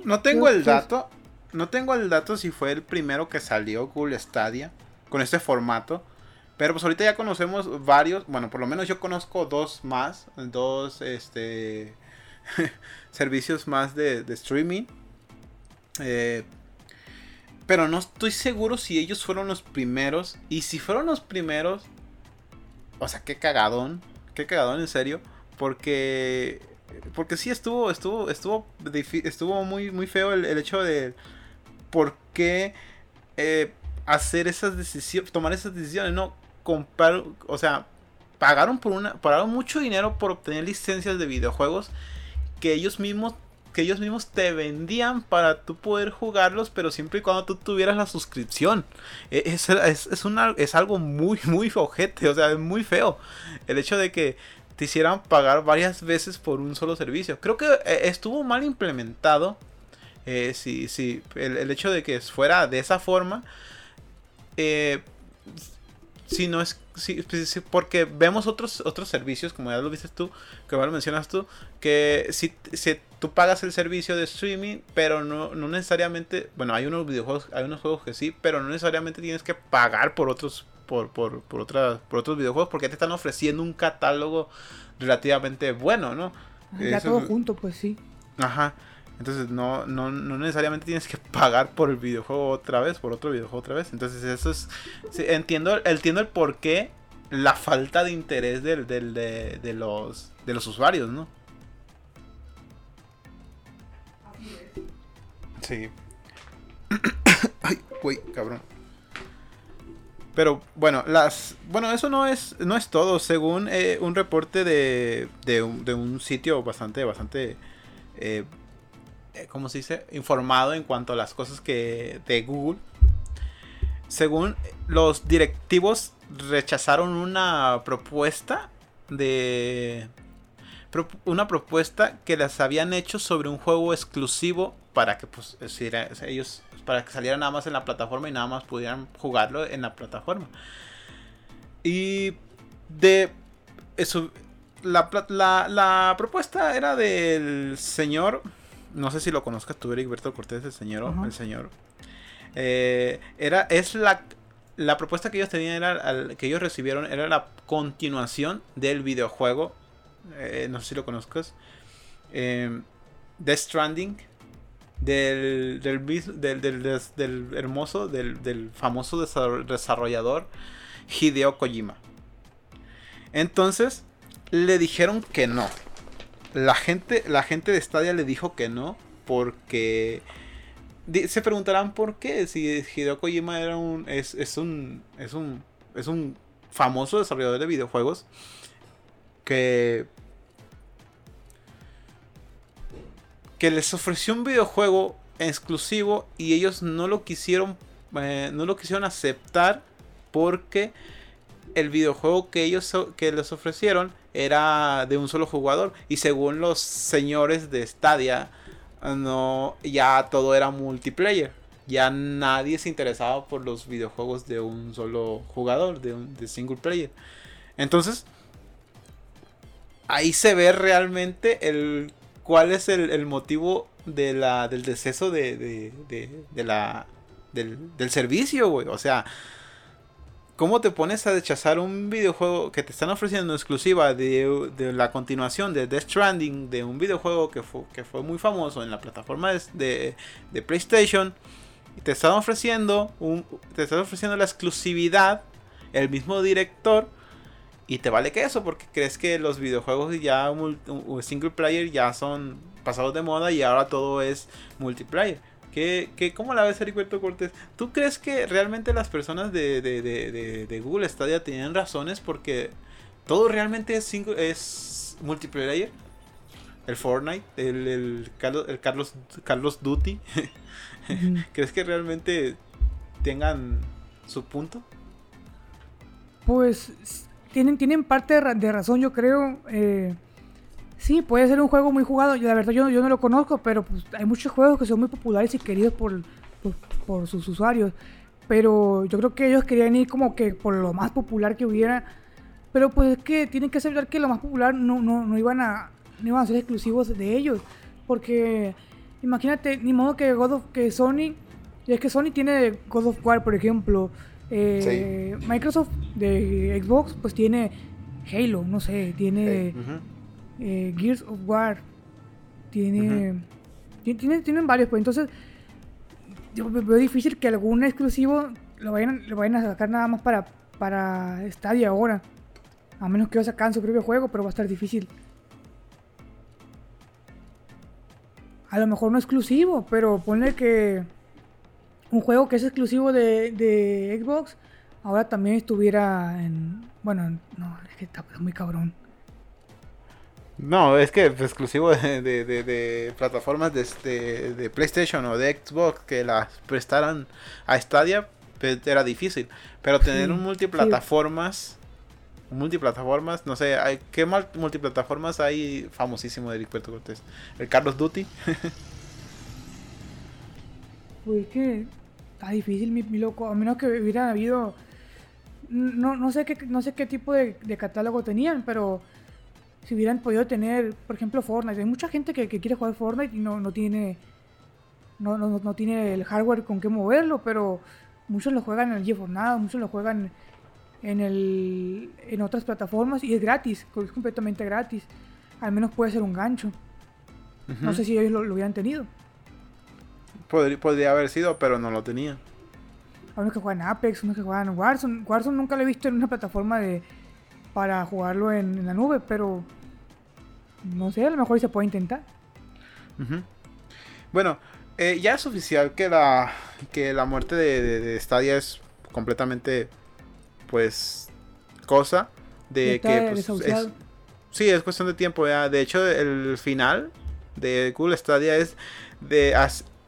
no, tengo el dato. No tengo el dato si fue el primero que salió Google Stadia con este formato. Pero pues ahorita ya conocemos varios. Bueno, por lo menos yo conozco dos más. Dos este servicios más de, streaming. Eh, pero no estoy seguro si ellos fueron los primeros. Y si fueron los primeros. O sea, qué cagadón. Qué cagadón, en serio. Porque porque sí estuvo, estuvo, estuvo, estuvo muy, muy feo el, hecho de por qué eh, hacer esas decisiones, tomar esas decisiones, no comprar, o sea, pagaron por una, pagaron mucho dinero por obtener licencias de videojuegos que ellos mismos ellos mismos te vendían para tú poder jugarlos, pero siempre y cuando tú tuvieras la suscripción. E, es, es, es, una, es algo muy, muy ojete, o sea, es muy feo. El hecho de que te hicieran pagar varias veces por un solo servicio. Creo que eh, estuvo mal implementado. Eh, si, el, hecho de que fuera de esa forma. Eh, si no es. Porque vemos otros, otros servicios, como ya lo viste tú, que lo mencionas tú, que si, si tú pagas el servicio de streaming, pero no, no necesariamente. Bueno, hay unos videojuegos, hay unos juegos que sí, pero no necesariamente tienes que pagar por otros por, por, por, por otros videojuegos porque te están ofreciendo un catálogo relativamente bueno, ¿no? Ya todo junto, pues sí. Ajá. Entonces no, no, no, necesariamente tienes que pagar por el videojuego otra vez, por otro videojuego otra vez. Entonces eso es... entiendo, entiendo el por qué la falta de interés del, del, de, de, los, de los usuarios, ¿no? Sí. Ay, güey, cabrón. Pero bueno, las bueno, eso no es no es todo. Según eh, un reporte de, de, un, sitio bastante bastante eh, eh, ¿cómo se dice? informado en cuanto a las cosas que de Google. Según los directivos rechazaron una propuesta de una propuesta que les habían hecho sobre un juego exclusivo para que pues ellos para que saliera nada más en la plataforma y nada más pudieran jugarlo en la plataforma. Y de eso, la, la, propuesta era del señor, no sé si lo conozcas tú, Berto Cortés, el señor, el señor. Eh, era, es la, la propuesta que ellos tenían, era, que ellos recibieron, era la continuación del videojuego, eh, no sé si lo conozcas, eh, Death Stranding del, del, del, hermoso, del, famoso desarrollador Hideo Kojima. Entonces, le dijeron que no. La gente, la gente de Stadia le dijo que no porque se preguntarán por qué si Hideo Kojima era un es, es un es un es un famoso desarrollador de videojuegos que que les ofreció un videojuego exclusivo y ellos no lo quisieron eh, no lo quisieron aceptar porque el videojuego que ellos que les ofrecieron era de un solo jugador. Y según los señores de Stadia no ya todo era multiplayer. Ya nadie se interesaba por los videojuegos de un solo jugador de un de single player. Entonces ahí se ve realmente el cuál es el, motivo de la, del deceso de, de, la, del, del servicio, güey. O sea, ¿cómo te pones a rechazar un videojuego que te están ofreciendo exclusiva de, la continuación de Death Stranding, de un videojuego que fue, que fue muy famoso en la plataforma de, de PlayStation? Y te están ofreciendo un, te están ofreciendo la exclusividad, el mismo director y te vale que eso, porque crees que los videojuegos ya single player ya son pasados de moda y ahora todo es multiplayer. ¿Qué, qué, ¿Cómo la ves, Heriberto Cortés? ¿Tú crees que realmente las personas de, de, de, de, Google Stadia tienen razones porque todo realmente es, es multiplayer? El Fortnite, el, el, Carlos, el Carlos, Carlos Duty. ¿Crees que realmente tengan su punto? Pues tienen, tienen parte de, razón, yo creo. Eh, sí, puede ser un juego muy jugado. La verdad, yo, yo no lo conozco, pero pues, hay muchos juegos que son muy populares y queridos por, por, sus usuarios. Pero yo creo que ellos querían ir como que por lo más popular que hubiera. Pero pues es que tienen que aceptar que lo más popular no, no, no, iban a, no iban a ser exclusivos de ellos. Porque imagínate, ni modo que God of, que Sony. Y es que Sony tiene God of War, por ejemplo. Eh, Microsoft de Xbox pues tiene Halo, no sé, tiene eh, Gears of War, tiene, tiene, tienen varios, pues entonces yo veo difícil que algún exclusivo lo vayan, lo vayan a sacar nada más para, para Stadia ahora. A menos que ellos sacan su propio juego, pero va a estar difícil. A lo mejor no exclusivo, pero ponle que un juego que es exclusivo de, Xbox, ahora también estuviera en... Bueno, no, es que está muy cabrón. No, es que es exclusivo de, de, plataformas de, de, PlayStation o de Xbox que las prestaran a Stadia pues, era difícil. Pero tener un multiplataformas, multiplataformas, no sé, hay, ¿qué multiplataformas hay famosísimo de Eric Cortés? El Carlos Duty. que está difícil, mi, loco. A menos que hubiera habido. No, no, sé, qué, no sé qué tipo de, catálogo tenían, pero si hubieran podido tener, por ejemplo, Fortnite. Hay mucha gente que, quiere jugar Fortnite y no, no tiene. No, no, no, tiene el hardware con qué moverlo, pero muchos lo juegan en el GeForce Now, muchos lo juegan en, el, en otras plataformas y es gratis, es completamente gratis. Al menos puede ser un gancho. No sé si ellos lo hubieran tenido. Podría, haber sido, pero no lo tenía. Hay unos que juegan Apex, unos que juegan Warzone. Warzone nunca lo he visto en una plataforma de para jugarlo en, la nube, pero no sé, a lo mejor se puede intentar. Bueno, eh, ya es oficial que la que la muerte de, de, Stadia es completamente pues cosa de que pues, es, sí es cuestión de tiempo de hecho el final de Google Stadia es de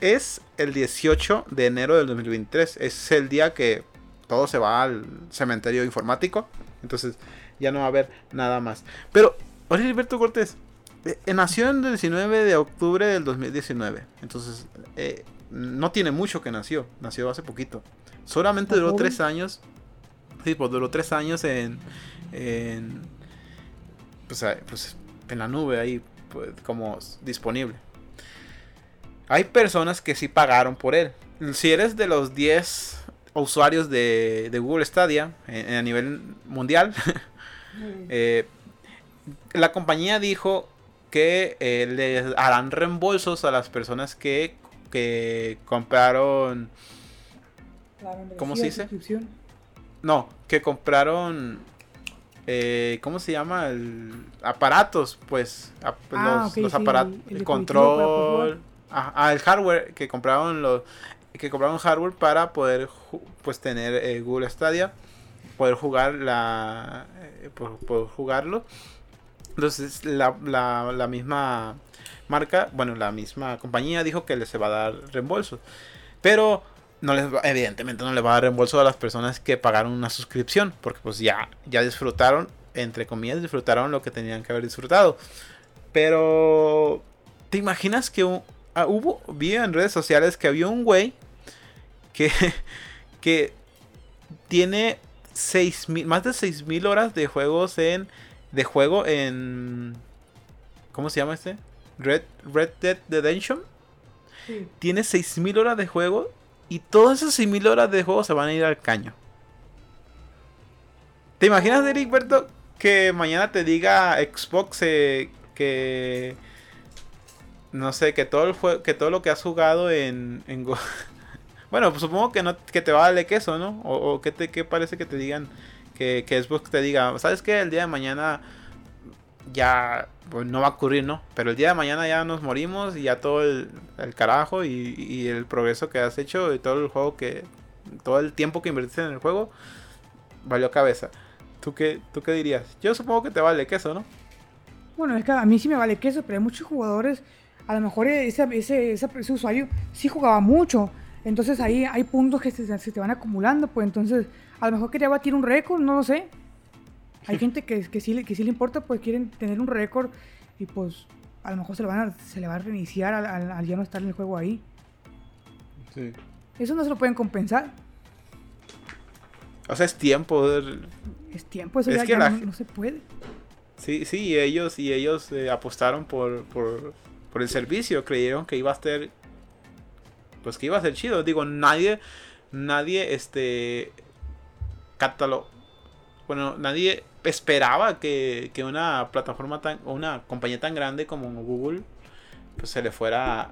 es el 18 de enero del 2023. Es el día que todo se va al cementerio informático. Entonces ya no va a haber nada más. Pero, oye, Alberto Cortés, eh, eh, nació el 19 de octubre del 2019. Entonces, eh, no tiene mucho que nació. Nació hace poquito. Solamente duró tres años. Sí, pues duró tres años en. en pues, pues en la nube ahí, pues, como disponible. Hay personas que sí pagaron por él. Si eres de los 10 usuarios de, Google Stadia a nivel mundial, eh, la compañía dijo que eh, le harán reembolsos a las personas que, que compraron... ¿Cómo se dice? No, que compraron eh, ¿cómo se llama? El, aparatos, pues, ah, los, aparatos, el, control, El hardware que compraron los que compraron hardware para poder pues tener eh, Google Stadia, poder jugar la eh, poder, jugarlo. Entonces la, la, misma marca, bueno, la misma compañía dijo que les va a dar reembolso. Pero no les evidentemente no les va a dar reembolso a las personas que pagaron una suscripción, porque pues ya ya disfrutaron entre comillas disfrutaron lo que tenían que haber disfrutado. Pero ¿te imaginas que un, Ah, hubo, vi en redes sociales que había un güey que, que tiene más de 6000 horas de juegos en de juego en ¿cómo se llama este? Red, Red Dead Redemption Sí. tiene 6.000 horas de juego y todas esas 6.000 horas de juego se van a ir al caño. ¿Te imaginas, Eric Berto, que mañana te diga Xbox eh, que... No sé, que todo, el jue- que todo lo que has jugado en... en Go- bueno, pues supongo que, no, que te va a darle queso, ¿no? O, o que te que parece que te digan... Que, que Xbox te diga, ¿sabes qué? El día de mañana ya pues, no va a ocurrir, ¿no? Pero el día de mañana ya nos morimos y ya todo el, el carajo y, y el progreso que has hecho y todo el juego que... Todo el tiempo que invertiste en el juego valió cabeza. ¿Tú qué, ¿Tú qué dirías? Yo supongo que te vale queso, ¿no? Bueno, es que a mí sí me vale queso, pero hay muchos jugadores, a lo mejor ese, ese, ese, ese usuario sí jugaba mucho. Entonces ahí hay puntos que se, se te van acumulando, pues entonces a lo mejor quería batir un récord, no lo sé. Hay gente que, que, sí, le- que sí le importa, pues quieren tener un récord y pues a lo mejor se le, van a, se le va a reiniciar al, al- al ya no estar en el juego ahí. Sí. Eso no se lo pueden compensar. O sea, es tiempo. Es tiempo, eso Es ya, que ya la no, no se puede. Sí, sí, y ellos, y ellos eh, apostaron por, por, por el servicio. Creyeron que iba a ser. Pues que iba a ser chido. Digo, nadie. Nadie, este. Catalo. Bueno, nadie esperaba que, que una plataforma tan. una compañía tan grande como Google. Pues se le fuera a,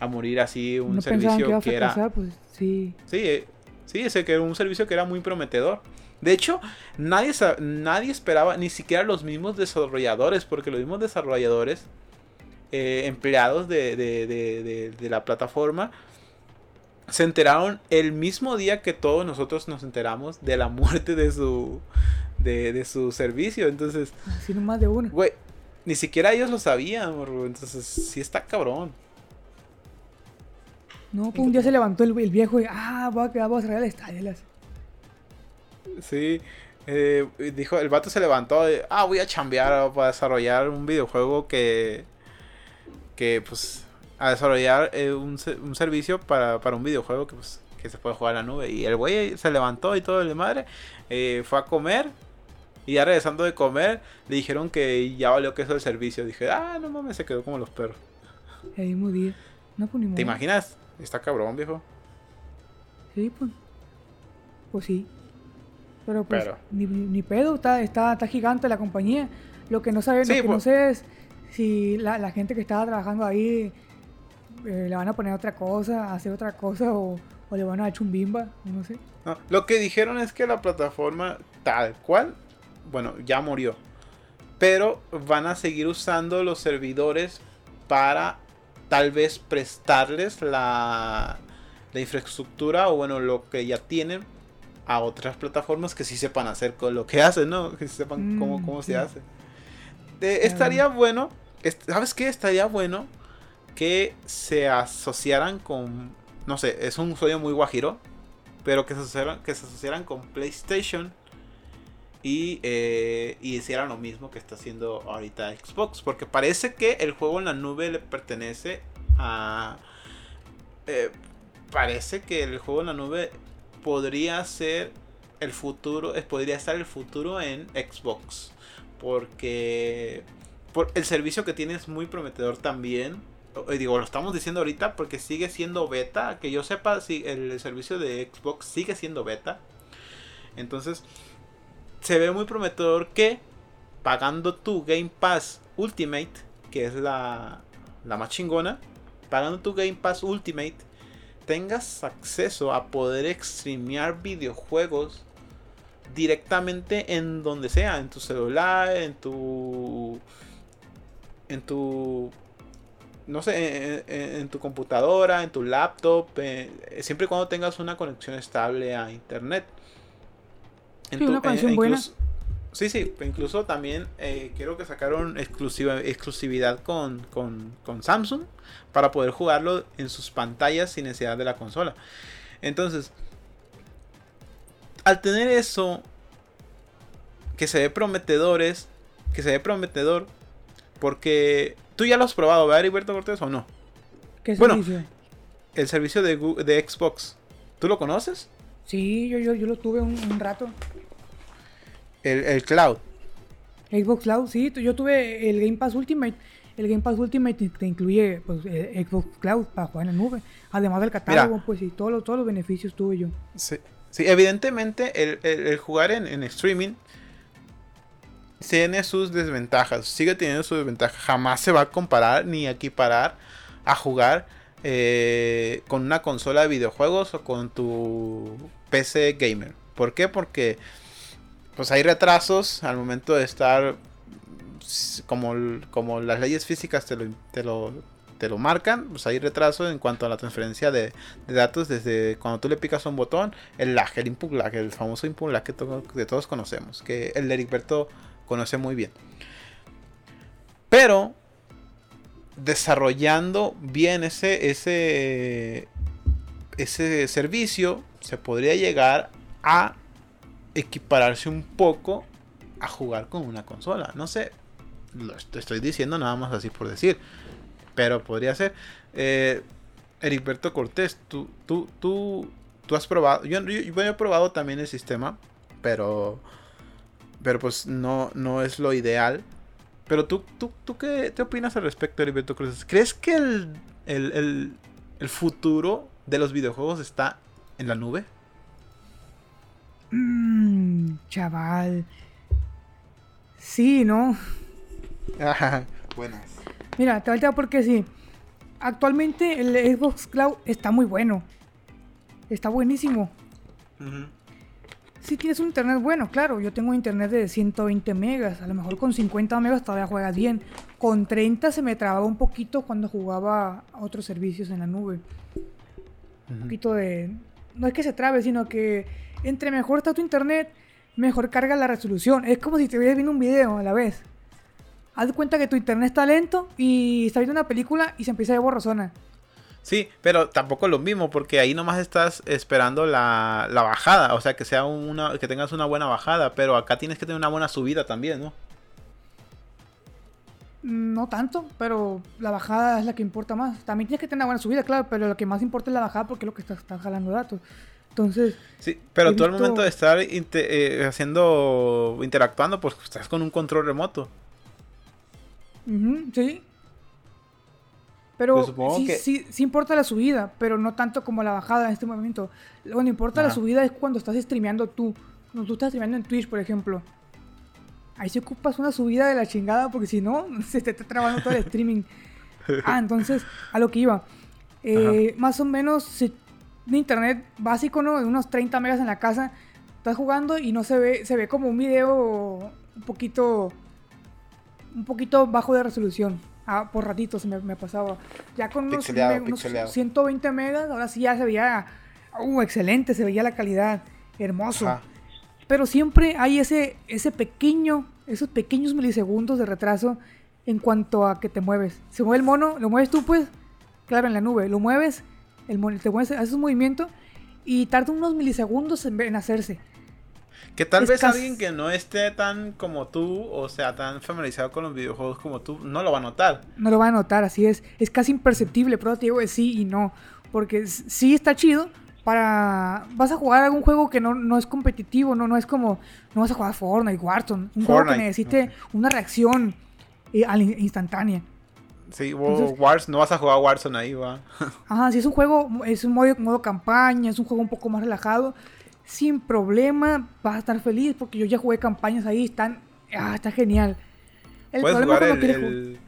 a morir así un no que servicio que era. pues sí. Sí, eh, sí, ese que era un servicio que era muy prometedor. De hecho, nadie, nadie esperaba, ni siquiera los mismos desarrolladores, porque los mismos desarrolladores, eh, empleados de, de- de- de- la plataforma, se enteraron el mismo día que todos nosotros nos enteramos de la muerte de su, de, de su servicio. Entonces, Así nomás de uno. güey, ni siquiera ellos lo sabían. Entonces, sí está cabrón. No, pues un día se levantó el, el viejo y, ah, voy a, quedar, voy a cerrar el estadio. las- Sí, eh, dijo, el vato se levantó, de, ah, voy a chambear para desarrollar un videojuego que, que pues, a desarrollar eh, un, un servicio para, para un videojuego que, pues, que se puede jugar en la nube. Y el güey se levantó y todo el de madre, eh, fue a comer. Y ya regresando de comer, le dijeron que ya valió que eso el servicio. Dije, ah, no mames, se quedó como los perros. Mismo día. No, pues. ¿Te imaginas? Está cabrón, viejo. Sí, pues. Pues sí. Pero pues, Pero- Ni, ni pedo, está, está, está gigante la compañía. Lo que no sabe, Sí, lo que pues. no sé es si la, la gente que estaba trabajando ahí eh, le van a poner otra cosa, hacer otra cosa o, o le van a echar un bimba, no sé. No, lo que dijeron es que la plataforma tal cual, bueno, ya murió. Pero van a seguir usando los servidores para tal vez prestarles la, la infraestructura o bueno, lo que ya tienen a otras plataformas que sí sepan hacer con lo que hacen, ¿no? Que sí sepan cómo, Mm, cómo sí. se hace. Eh, estaría bueno, ¿sabes qué? Estaría bueno que se asociaran con, no sé, es un sueño muy guajiro, pero que se asociaran, que se asociaran con PlayStation y, eh, y hicieran lo mismo que está haciendo ahorita Xbox. Porque parece que el juego en la nube le pertenece a... eh, parece que el juego en la nube podría ser el futuro, eh, podría estar el futuro en Xbox. Porque por el servicio que tiene es muy prometedor también. Digo, lo estamos diciendo ahorita porque sigue siendo beta. Que yo sepa, si el servicio de Xbox sigue siendo beta. Entonces, se ve muy prometedor que pagando tu Game Pass Ultimate, que es la, la más chingona, pagando tu Game Pass Ultimate, tengas acceso a poder streamear videojuegos directamente en donde sea, en tu celular, en tu en tu no sé, en, tu computadora, en tu laptop, eh, siempre y cuando tengas una conexión estable a internet. En Sí, una conexión buena. incluso- Sí, sí, incluso también eh, creo que sacaron exclusiva, exclusividad con, con, con Samsung para poder jugarlo en sus pantallas sin necesidad de la consola. Entonces, al tener eso que se ve prometedores, que se ve prometedor, porque tú ya lo has probado, ¿verdad, Heriberto Cortés, o no? ¿Qué Bueno. servicio? El servicio de, Gu- de Xbox, ¿tú lo conoces? Sí, yo, yo, yo lo tuve un, un rato. El, el cloud. Xbox Cloud, sí, yo tuve el Game Pass Ultimate el Game Pass Ultimate te incluye pues, eh, Xbox Cloud para jugar en la nube. Además del catálogo, pues y todos los, todos los beneficios tuve yo. Sí, sí evidentemente el, el, jugar en, en, streaming tiene sus desventajas. Sigue teniendo sus desventajas. Jamás se va a comparar ni equiparar a jugar eh, con una consola de videojuegos o con tu PC gamer. ¿Por qué? Porque pues hay retrasos al momento de estar como, como las leyes físicas te lo, te lo, te lo marcan, pues hay retraso en cuanto a la transferencia de, datos desde cuando tú le picas un botón, el lag, el input lag, el famoso input lag que, todos conocemos, que el Heriberto conoce muy bien. Pero desarrollando bien ese, ese, ese servicio, se podría llegar a equipararse un poco a jugar con una consola. No sé, lo estoy diciendo nada más así por decir, pero podría ser. Eh, Heriberto Cortés, tú, tú, tú, tú has probado, yo, yo, he probado también el sistema, pero, pero pues no, no es lo ideal. Pero tú, tú, tú qué te opinas al respecto, Heriberto Cortés? ¿Crees que el, el, el futuro de los videojuegos está en la nube? Mmm, chaval. Sí, ¿no? buenas. Mira, te voy a porque sí. Actualmente el Xbox Cloud está muy bueno. Está buenísimo. Si tienes un internet bueno, claro. Yo tengo un internet de 120 megas. A lo mejor con 50 megas todavía juegas bien. Con 30 se me trababa un poquito cuando jugaba a otros servicios en la nube. Un poquito de... No es que se trabe, sino que entre mejor está tu internet, mejor carga la resolución. Es como si te hubieras viendo un video a la vez. Haz de cuenta que tu internet está lento y estás viendo una película y se empieza a ver borrosona. Sí, pero tampoco es lo mismo, porque ahí nomás estás esperando la, la, bajada, o sea, que sea una, que tengas una buena bajada, pero acá tienes que tener una buena subida también, ¿no? No tanto, pero la bajada es la que importa más. También tienes que tener una buena subida, claro, pero lo que más importa es la bajada porque es lo que estás, jalando datos. Entonces. Sí, pero tú al momento de estar eh, haciendo. interactuando, pues estás con un control remoto. Sí. Pero pues sí, sí, sí, importa la subida, pero no tanto como la bajada en este momento. Lo que importa la subida es cuando estás streameando tú. Cuando tú estás streameando en Twitch, por ejemplo. Ahí se ocupas una subida de la chingada porque si no, se te está trabando todo el streaming. Ah, entonces, a lo que iba. Eh, más o menos, si un internet básico, ¿no? De unos 30 megas en la casa. Estás jugando y no se ve, se ve como un video un poquito, un poquito bajo de resolución. Ah, por ratitos me, me pasaba. Ya con unos, 120 megas, ahora sí ya se veía, uh, excelente, se veía la calidad, hermoso. Pero siempre hay ese, ese pequeño, esos pequeños milisegundos de retraso en cuanto a que te mueves. Se mueve el mono, lo mueves tú pues, claro, en la nube, lo mueves el te mueves, haces un movimiento y tarda unos milisegundos en, hacerse. Que tal vez alguien que no esté tan como tú, o sea, tan familiarizado con los videojuegos como tú, no lo va a notar. No lo va a notar, así es. Es casi imperceptible, pero te digo sí y no. Porque sí está chido para... Vas a jugar algún juego que no, no es competitivo, no, no es como... No vas a jugar Fortnite, Warzone. Un juego que necesite una reacción eh, instantánea. Sí, Wars, no vas a jugar Warzone ahí, va. Ajá, si es un juego, es un modo, modo campaña, es un juego un poco más relajado, sin problema, vas a estar feliz porque yo ya jugué campañas ahí, están, ah, está genial. El Puedes jugar el, el,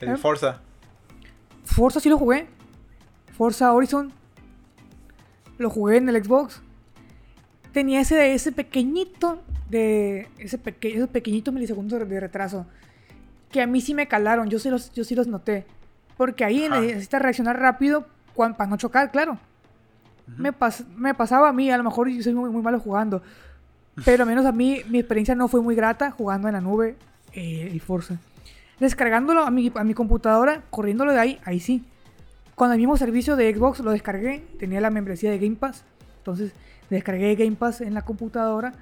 ¿Eh? Forza. Forza sí lo jugué. Forza Horizon. Lo jugué en el Xbox. Tenía ese, ese pequeñito de. Ese pequeño, esos pequeñitos milisegundos de retraso que a mí sí me calaron, yo sí los, yo sí los noté. Porque ahí necesitas reaccionar rápido para no chocar, claro. Me, me pasaba a mí, a lo mejor yo soy muy, muy malo jugando. Pero al menos a mí mi experiencia no fue muy grata jugando en la nube eh, el Forza. Descargándolo a mi, a mi computadora, corriéndolo de ahí, ahí sí. Con el mismo servicio de Xbox lo descargué, tenía la membresía de Game Pass. Entonces descargué Game Pass en la computadora,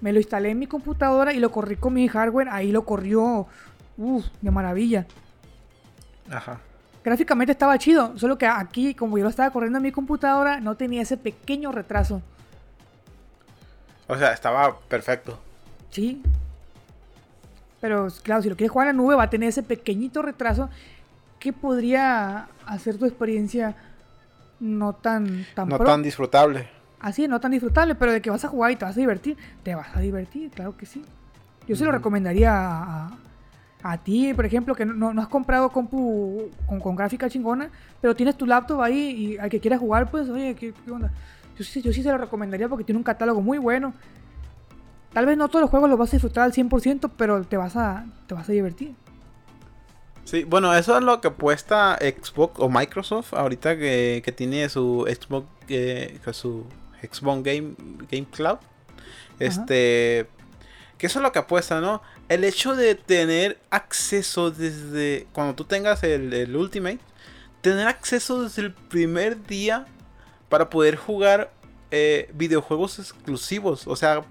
me lo instalé en mi computadora y lo corrí con mi hardware. Ahí lo corrió Uf, de maravilla. Ajá. Gráficamente estaba chido, solo que aquí, como yo lo estaba corriendo en mi computadora, no tenía ese pequeño retraso. O sea, estaba perfecto. Sí. Pero claro, si lo quieres jugar en la nube va a tener ese pequeñito retraso que podría hacer tu experiencia no tan, tan No pro. tan disfrutable. Así, no tan disfrutable, pero de que vas a jugar y te vas a divertir, te vas a divertir, claro que sí. Yo se lo recomendaría a, a- ti, por ejemplo, que no, no has comprado compu con, con gráfica chingona, pero tienes tu laptop ahí y al que quieras jugar, pues, oye, ¿qué, qué onda? Yo sí, yo sí se lo recomendaría porque tiene un catálogo muy bueno. Tal vez no todos los juegos los vas a disfrutar al 100%, pero te vas a, te vas a divertir. Sí, bueno, eso es lo que apuesta Xbox o Microsoft ahorita que, que tiene su Xbox, eh, su Xbox Game, Game Cloud. Este, que eso es lo que apuesta, ¿no? El hecho de tener acceso desde cuando tú tengas el, el Ultimate, tener acceso desde el primer día para poder jugar eh, videojuegos exclusivos. O sea,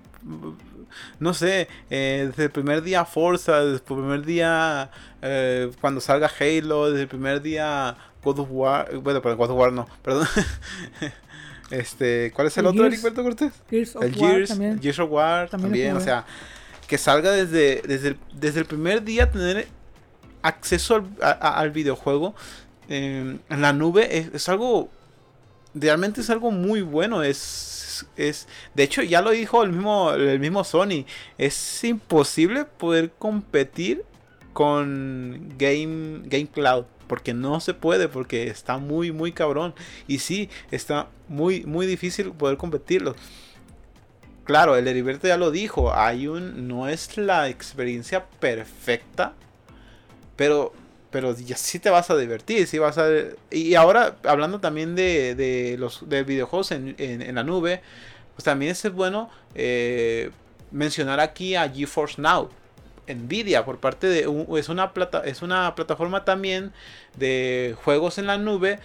no sé, eh, desde el primer día Forza, desde el primer día eh, cuando salga Halo, desde el primer día God of War, bueno, pero God of War no, perdón. este, ¿cuál es el, El otro, Gears. Heriberto Cortés? Gears of El War Gears, también. Gears of War También también, o sea, que salga desde, desde, el, desde el primer día tener acceso al, videojuego eh, en la nube es, es algo realmente es algo muy bueno es es de hecho ya lo dijo el mismo el mismo Sony es imposible poder competir con Game Game Cloud porque no se puede porque está muy muy cabrón y sí está muy muy difícil poder competirlo claro el Heriberto ya lo dijo hay un no es la experiencia perfecta pero pero ya sí te vas a divertir, sí vas a... Y ahora, hablando también de, los de videojuegos en, en- la nube, pues también es bueno eh, mencionar aquí a GeForce Now. Nvidia, por parte de... es, una plata, es una plataforma también de juegos en la nube,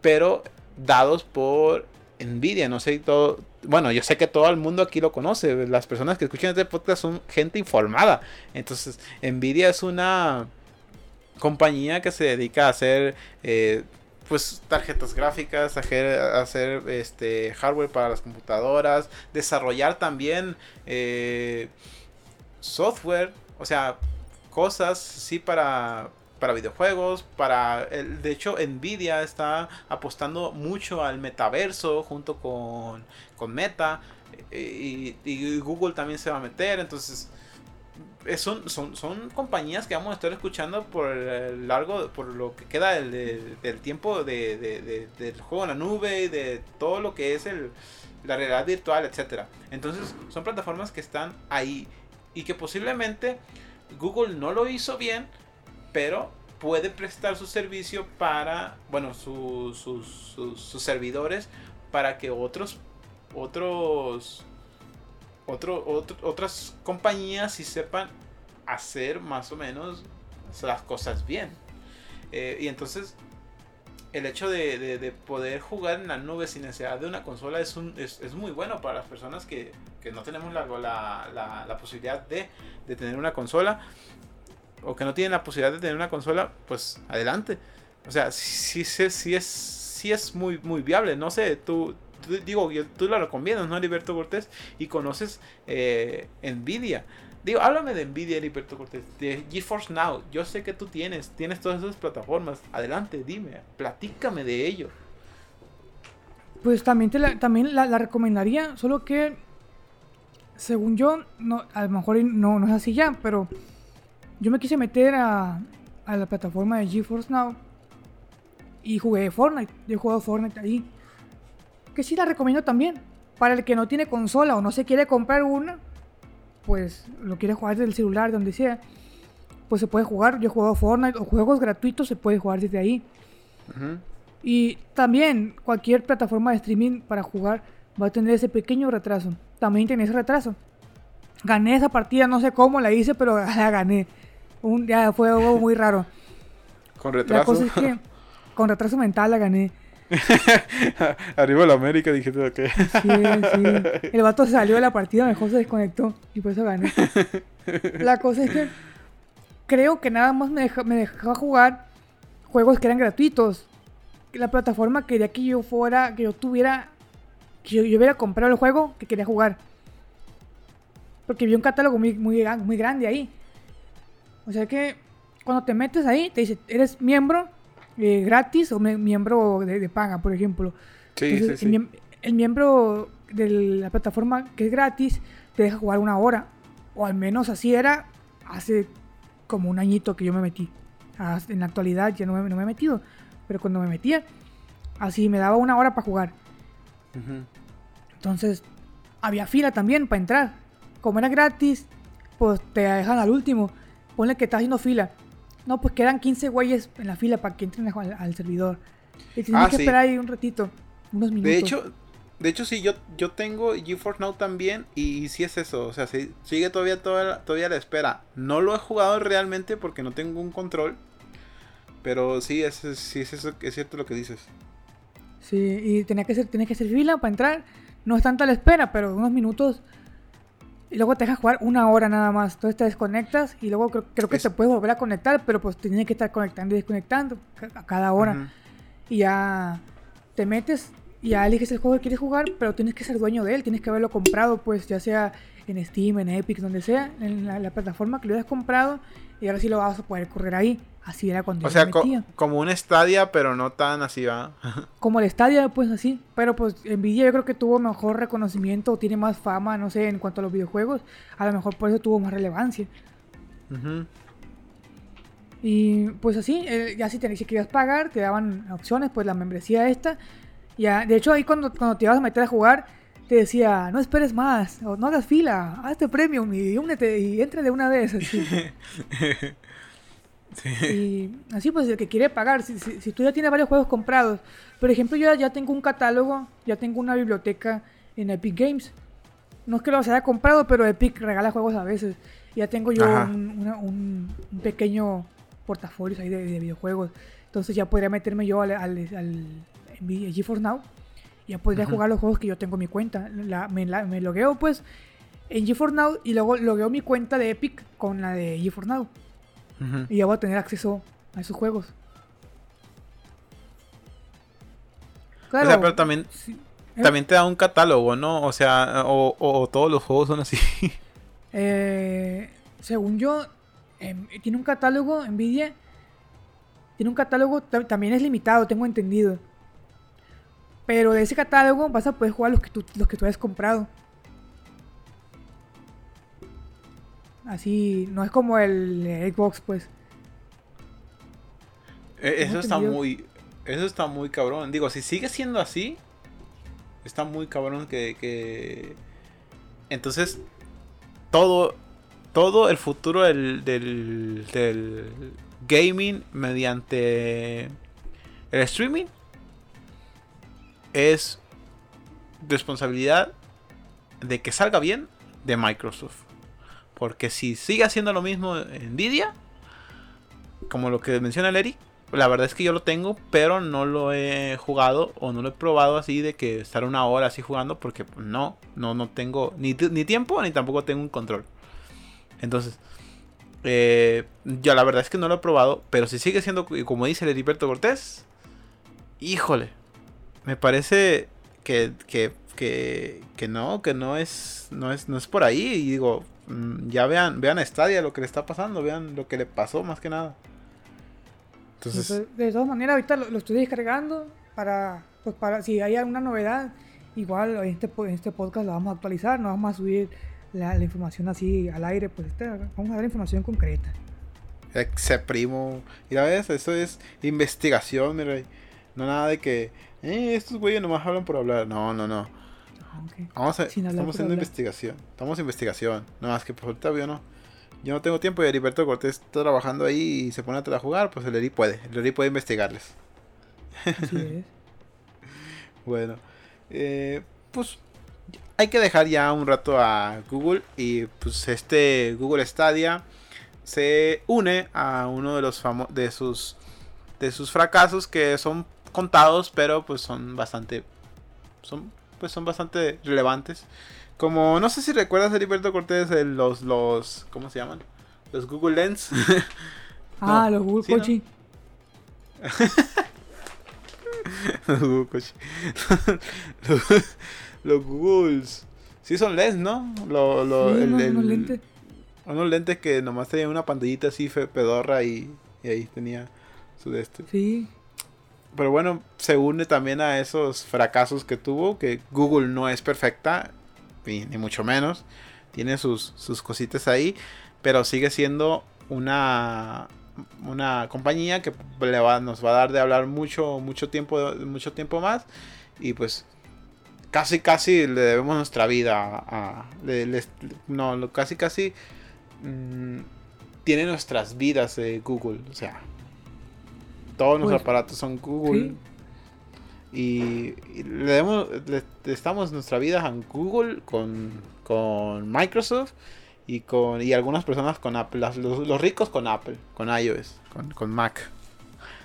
pero dados por Nvidia. No sé todo... Bueno, yo sé que todo el mundo aquí lo conoce. Las personas que escuchan este podcast son gente informada. Entonces, Nvidia es una compañía que se dedica a hacer eh, pues tarjetas gráficas, hacer, hacer, este hardware para las computadoras, desarrollar también eh, software, o sea, cosas sí para para videojuegos, para el, de hecho Nvidia está apostando mucho al metaverso junto con, con Meta eh, y, Google también se va a meter, entonces son, son, son compañías que vamos a estar escuchando por el largo, por lo que queda del, tiempo de- de- del juego en la nube y de todo lo que es el, la realidad virtual, etcétera. Entonces son plataformas que están ahí y que posiblemente Google no lo hizo bien, pero puede prestar su servicio para, bueno, su- sus- sus- servidores para que otros, otros otro, otras compañías sí sepan hacer más o menos las cosas bien. Eh, y entonces el hecho de poder jugar en la nube sin necesidad de una consola es, un, es, es muy bueno para las personas que, que no tenemos la, la, la- la posibilidad de, de tener una consola o que no tienen la posibilidad de tener una consola, pues adelante. O sea, sí, sí, es, es muy, muy viable. No sé, tú, tú- digo, tú lo recomiendas, ¿no, Heriberto Cortés? Y conoces eh, Nvidia. Digo, háblame de Nvidia, Heriberto Cortés, de GeForce Now. Yo sé que tú tienes, tienes todas esas plataformas. Adelante, dime, platícame de ello. Pues también, te la, también la, la recomendaría, solo que, según yo, no, a lo mejor no, no es así ya, pero yo me quise meter a, a la plataforma de GeForce Now y jugué Fortnite. Yo he jugado Fortnite ahí. Que sí la recomiendo también. Para el que no tiene consola o no se quiere comprar una, pues lo quiere jugar desde el celular, donde sea, pues se puede jugar. Yo he jugado Fortnite o juegos gratuitos, se puede jugar desde ahí. Y también cualquier plataforma de streaming para jugar va a tener ese pequeño retraso. También tiene ese retraso. Gané esa partida, no sé cómo la hice, pero la gané. Un, ya fue algo muy raro. Con La retraso. cosa es que con retraso mental la gané. Arriba la América, dijiste que. Sí, sí. El vato salió de la partida, mejor se desconectó y por eso gané. La cosa es que creo que nada más me, deja, me dejaba jugar juegos que eran gratuitos. La plataforma quería que yo fuera, que yo tuviera, que yo, yo hubiera comprado el juego que quería jugar. Porque vi un catálogo muy, muy, muy grande ahí. O sea que cuando te metes ahí, te dice, eres miembro eh, gratis o miembro de, de paga, por ejemplo. Sí, Entonces, sí, El, sí. el miembro de la plataforma que es gratis te deja jugar una hora. O al menos así era hace como un añito que yo me metí. Hasta En la actualidad ya no me, no me he metido. Pero cuando me metía, así me daba una hora para jugar. Entonces, había fila también para entrar. Como era gratis, pues te dejan al último. Ponle que estás haciendo fila. No, pues quedan 15 güeyes en la fila para que entren al, al servidor. Y tienes Ah, que sí. esperar ahí un ratito, unos minutos. De hecho, de hecho sí, yo, yo tengo GeForce Now también y sí es eso, o sea, sí- sigue todavía, toda- todavía la espera. No lo he jugado realmente porque no tengo un control, pero sí es, sí es, eso, es cierto lo que dices. Sí, y tenía que, ser, tenía que hacer fila para entrar. No es tanta la espera, pero unos minutos. Y luego te deja jugar una hora nada más. Entonces te desconectas y luego creo, creo que Es- te puedes volver a conectar, pero pues tienes que estar conectando y desconectando a cada hora. Y ya te metes y ya eliges el juego que quieres jugar, pero tienes que ser dueño de él, tienes que haberlo comprado, pues ya sea en Steam, en Epic, donde sea, en la, la plataforma que lo hayas comprado, y ahora sí lo vas a poder correr ahí. Así era cuando O yo sea, me co- metía. como un Stadia, pero no tan así, va. Como el Stadia, pues así. Pero pues Nvidia yo creo que tuvo mejor reconocimiento, tiene más fama, no sé, en cuanto a los videojuegos. A lo mejor por eso tuvo más relevancia. Y pues así, eh, ya si, te, si querías pagar, te daban opciones, pues la membresía esta. Ya, de hecho, ahí cuando, cuando te ibas a meter a jugar, te decía, no esperes más, o no hagas fila, hazte premium y únete y entra de una vez. Así. Y así pues el que quiere pagar, si, si- si tú ya tienes varios juegos comprados, por ejemplo yo ya, tengo un catálogo, ya tengo una biblioteca en Epic Games. No es que los haya comprado, pero Epic regala juegos a veces. Ya tengo yo Ajá. un, una- un- un pequeño portafolio ahí de, de videojuegos. Entonces ya podría meterme yo al, al, al Nvidia GeForce Now. Ya podría Ujú. jugar los juegos que yo tengo en mi cuenta. La- me, la- me logueo pues en GeForce Now y luego logueo mi cuenta de Epic con la de GeForce Now Y ya voy a tener acceso a esos juegos. O sea, pero también, sí, ¿eh? también te da un catálogo, ¿no? O sea, o, o- o todos los juegos son así. eh, según yo, em, tiene un catálogo, Nvidia. Tiene un catálogo, ta- también es limitado, tengo entendido. Pero de ese catálogo vas a poder jugar los que tú, los que tú hayas comprado. Así, no es como el Xbox, pues. Eh, Eso está muy. Eso está muy cabrón. Digo, si sigue siendo así. Está muy cabrón que. que... Entonces. Todo. Todo el futuro del, del, del gaming mediante el streaming es responsabilidad de que salga bien de Microsoft. Porque si sigue haciendo lo mismo Nvidia, como lo que menciona Eric, la verdad es que yo lo tengo, pero no lo he jugado o no lo he probado así de que estar una hora así jugando porque no, no, no tengo ni, ni tiempo ni tampoco tengo un control. Entonces, eh, yo la verdad es que no lo he probado, pero si sigue siendo como dice el Heriberto Cortés, híjole, me parece que, que, que, que no, que no es, no es, no es por ahí y digo, ya vean, vean a Stadia lo que le está pasando, vean lo que le pasó más que nada. Entonces, Entonces, de todas maneras, ahorita lo, lo estoy descargando para, pues para, si hay alguna novedad, igual en este, en este podcast la vamos a actualizar, no vamos a subir la, la información así al aire, pues este, vamos a dar información concreta. Exe primo. Mira, ves, eso es investigación, mira. No nada de que, eh, estos güeyes nomás hablan por hablar. No, no, no. Ah. Vamos a, estamos haciendo investigación. Estamos en investigación. No más que por ahorita yo no. Yo no tengo tiempo y Heriberto Cortés está trabajando ahí y se pone a jugar, pues el Eri puede. El Eri puede investigarles. Así es. Bueno, eh, pues hay que dejar ya un rato a Google y pues este Google Stadia se une a uno de los famo- de sus de sus fracasos que son contados, pero pues son bastante son pues son bastante relevantes. Como no sé si recuerdas Heriberto Cortés el- los los ¿cómo se llaman? Los Google Lens. Ah, No, los Google sí, los Google Coach. los, los Googles. Sí son lens, ¿no? Lo, lo- Sí, el- unos- el- unos lentes. Unos lentes que nomás tenían una pantallita así pedorra y, y ahí tenía su de este. Sí. Pero bueno, se une también a esos fracasos que tuvo, que Google no es perfecta, ni, mucho menos. Tiene sus, sus cositas ahí, pero sigue siendo una, una compañía que le va, nos va a dar de hablar mucho, mucho tiempo, mucho tiempo más. Y pues casi, casi le debemos nuestra vida a... no, casi, casi mmm, tiene nuestras vidas Google. O sea, todos los pues, aparatos son Google. Y, le, demos, le, estamos nuestra vida en Google con, con Microsoft y con y algunas personas con Apple, los, ricos con Apple, con iOS, con, con, Mac.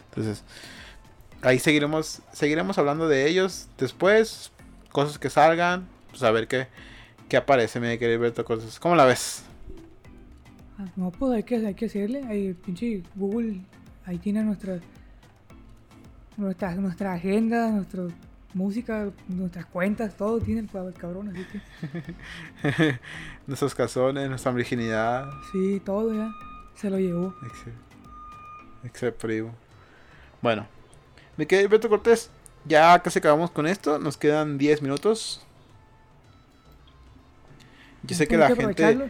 Entonces, ahí seguiremos seguiremos hablando de ellos después, cosas que salgan, pues a ver qué, qué aparece, me querer ver cosas. ¿Cómo la ves? Ah, no, pues hay que, hay que hacerle, ahí pinche Google, ahí tiene nuestra nuestra, nuestra agenda, nuestra música, nuestras cuentas, todo tiene el cabrón, así que. Nuestros cazones, nuestra virginidad. Sí, todo ya. Se lo llevó. Excepto primo. Bueno, me quedé Beto Cortés. Ya casi acabamos con esto. Nos quedan 10 minutos. Yo sé que la gente.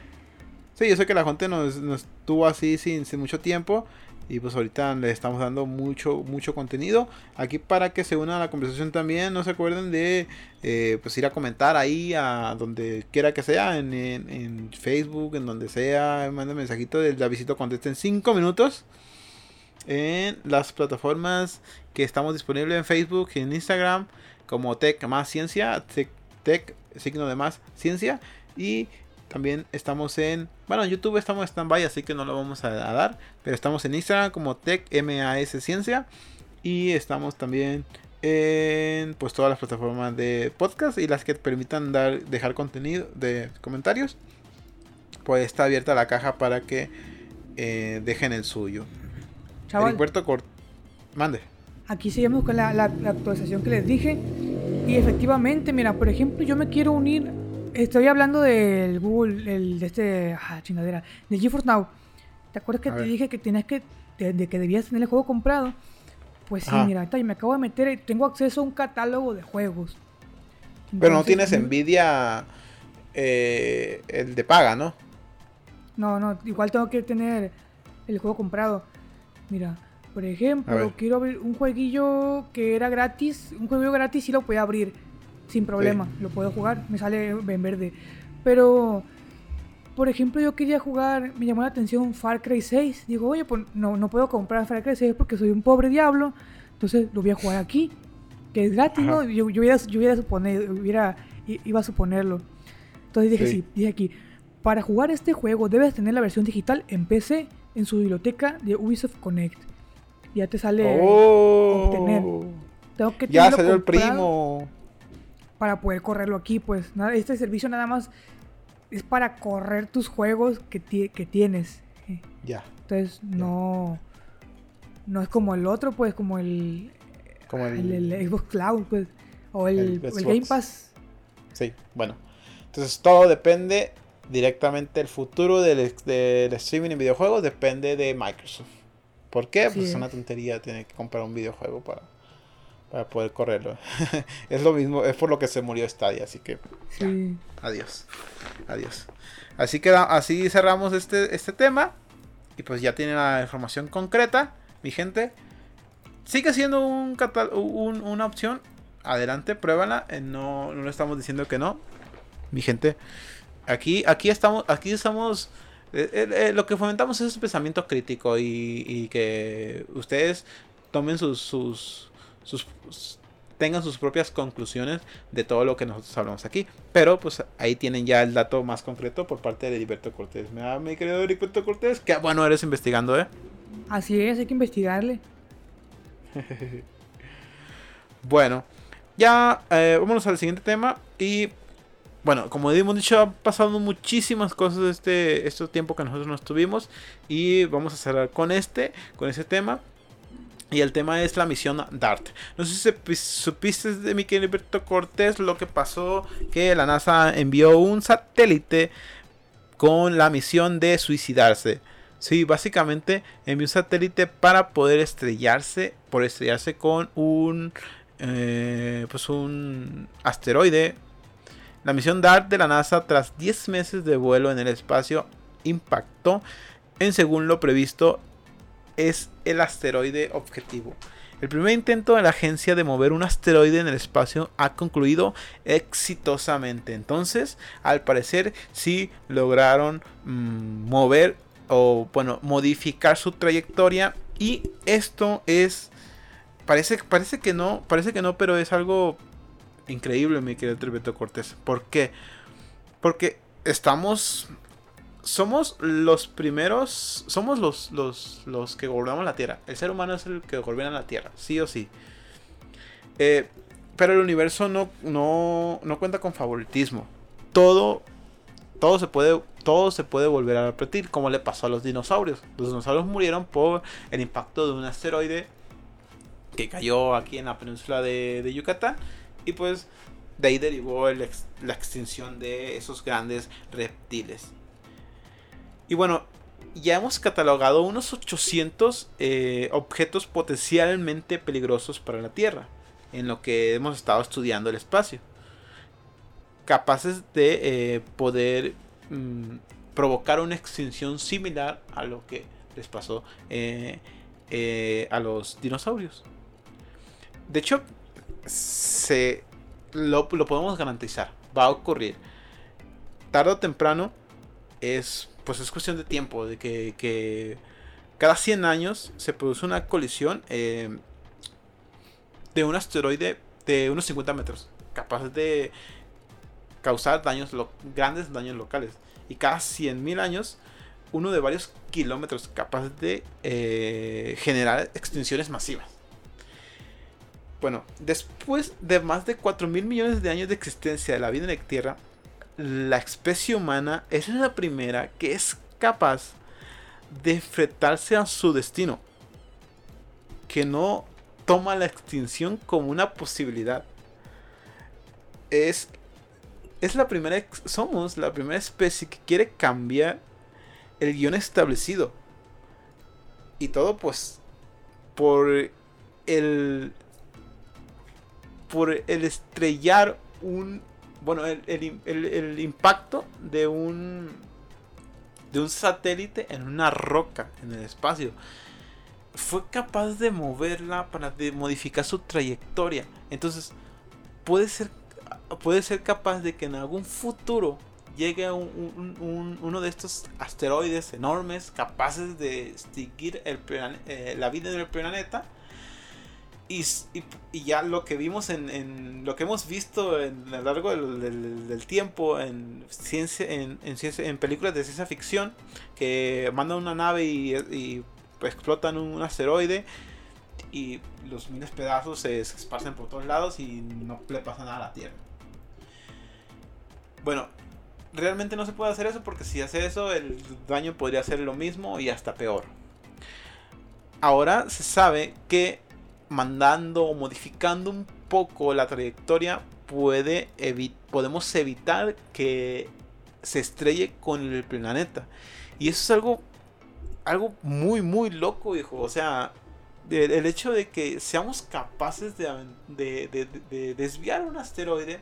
Sí, yo sé que la gente nos, nos tuvo así sin, sin mucho tiempo. Y pues ahorita le estamos dando mucho, mucho contenido. Aquí para que se unan a la conversación también. No se acuerden de eh, pues ir a comentar ahí a donde quiera que sea. En, Facebook, en donde sea. Manda mensajito de la visita conteste en 5 minutos. En las plataformas que estamos disponibles en Facebook y en Instagram. Como Tech más Ciencia. Tech, tech signo de más Ciencia. Y también estamos en, bueno, en YouTube estamos en stand-by, así que no lo vamos a, dar. Pero estamos en Instagram como TechMAS Ciencia. Y estamos también en pues todas las plataformas de podcast y las que permitan dar, dejar contenido de comentarios. Pues está abierta la caja para que eh, dejen el suyo. Chaval. Mande. Aquí seguimos con la, la actualización que les dije. Y efectivamente, mira, por ejemplo, yo me quiero unir Estoy hablando del Google, el, de este, ah, chingadera, del GeForce Now. ¿Te acuerdas que te dije que tienes que, de, que debías tener el juego comprado? Pues sí, mira, yo me acabo de meter, y tengo acceso a un catálogo de juegos. Pero no tienes Nvidia eh, el de paga, ¿no? No, no, igual tengo que tener el juego comprado. Mira, por ejemplo, quiero abrir un jueguillo que era gratis, un juego gratis y lo podía abrir sin problema, lo puedo jugar, me sale en verde. Pero, por ejemplo, yo quería jugar, me llamó la atención Far Cry 6. Digo, oye, pues no, no puedo comprar Far Cry 6 porque soy un pobre diablo. Entonces lo voy a jugar aquí, que es gratis, ¿no? Yo, yo, hubiera, yo hubiera suponer, hubiera, iba a suponerlo. Entonces dije, sí. dije aquí, para jugar este juego debes tener la versión digital en PC en su biblioteca de Ubisoft Connect. Ya te sale oh, obtener. Tengo que ya salió el primo para poder correrlo aquí. Pues nada, este servicio nada más es para correr tus juegos que, que tienes. Ya. Entonces no no es como el otro, pues como el como el, Xbox Cloud, pues o el, Game Pass. Sí, bueno. Entonces todo depende directamente el futuro del, del streaming en videojuegos depende de Microsoft. ¿Por qué? pues es una tontería tener que comprar un videojuego para para poder correrlo. es lo mismo, es por lo que se murió Stadia, así que adiós. Adiós. Así que así cerramos este, este tema. Y pues ya tienen la información concreta, mi gente. Sigue siendo un, una opción. Adelante, pruébala. Eh, no, no le estamos diciendo que no. Mi gente. Aquí, aquí estamos. Aquí estamos. Eh, eh, lo que fomentamos es un pensamiento crítico. Y, y que ustedes tomen sus, sus sus, tengan sus propias conclusiones de todo lo que nosotros hablamos aquí. Pero pues ahí tienen ya el dato más concreto por parte de Heriberto Cortés. Me ha mi querido Heriberto Cortés, que bueno eres investigando, ¿eh? Así es, hay que investigarle. bueno, ya eh, vámonos al siguiente tema. Y bueno, como hemos dicho, ha pasado muchísimas cosas este, este tiempo que nosotros no estuvimos. Y vamos a cerrar con este, con ese tema. Y el tema es la misión DART. No sé si supiste de mi querido Cortés lo que pasó, que la NASA envió un satélite con la misión de suicidarse. Sí, básicamente envió un satélite para poder estrellarse, por estrellarse con un, eh, pues un asteroide. La misión DART de la NASA, tras 10 meses de vuelo en el espacio, impactó en según lo previsto es el asteroide objetivo. El primer intento de la agencia de mover un asteroide en el espacio ha concluido exitosamente. Entonces, al parecer, sí lograron mm, mover o, bueno, modificar su trayectoria. Y esto es. Parece, parece que no, parece que no, pero es algo increíble, mi querido Tribeto Cortés. ¿Por qué? Porque estamos somos los primeros, somos los, los, los, que gobernamos la Tierra. El ser humano es el que gobierna la Tierra, sí o sí. Eh, pero el universo no, no, no, cuenta con favoritismo. Todo, todo, se puede, todo se puede volver a repetir, como le pasó a los dinosaurios. Los dinosaurios murieron por el impacto de un asteroide que cayó aquí en la península de, de Yucatán. Y pues de ahí derivó la extinción de esos grandes reptiles. Y bueno, ya hemos catalogado unos 800 eh, objetos potencialmente peligrosos para la Tierra, en lo que hemos estado estudiando el espacio. Capaces de eh, poder mm, provocar una extinción similar a lo que les pasó eh, a los dinosaurios. De hecho, se, lo, lo podemos garantizar. Va a ocurrir. Tarde o temprano es pues es cuestión de tiempo, de que, cada 100 años se produce una colisión eh, de un asteroide de unos 50 metros, capaz de causar daños grandes daños locales. Y cada 100.000 años, uno de varios kilómetros, capaz de eh, generar extinciones masivas. Bueno, después de más de 4 mil millones de años de existencia de la vida en la Tierra, la especie humana es la primera que es capaz de enfrentarse a su destino. Que no toma la extinción como una posibilidad. Es, es la primera, somos la primera especie que quiere cambiar el guion establecido. Y todo pues por el por el estrellar un bueno, el, impacto de un, de un satélite en una roca en el espacio fue capaz de moverla para modificar su trayectoria. Entonces, puede ser, puede ser capaz de que en algún futuro llegue un, uno de estos asteroides enormes capaces de extinguir el, eh, la vida en el planeta y, ya lo que vimos en, lo que hemos visto en, a lo largo del, tiempo en ciencia, en, en, películas de ciencia ficción que mandan una nave y, explotan un, asteroide y los miles pedazos se, esparcen por todos lados y no le pasa nada a la Tierra. Bueno, realmente no se puede hacer eso porque si hace eso el daño podría ser lo mismo y hasta peor. Ahora se sabe que mandando o modificando un poco la trayectoria, puede podemos evitar que se estrelle con el planeta. Y eso es algo, algo muy, muy loco, hijo. O sea, el, hecho de que seamos capaces de, desviar un asteroide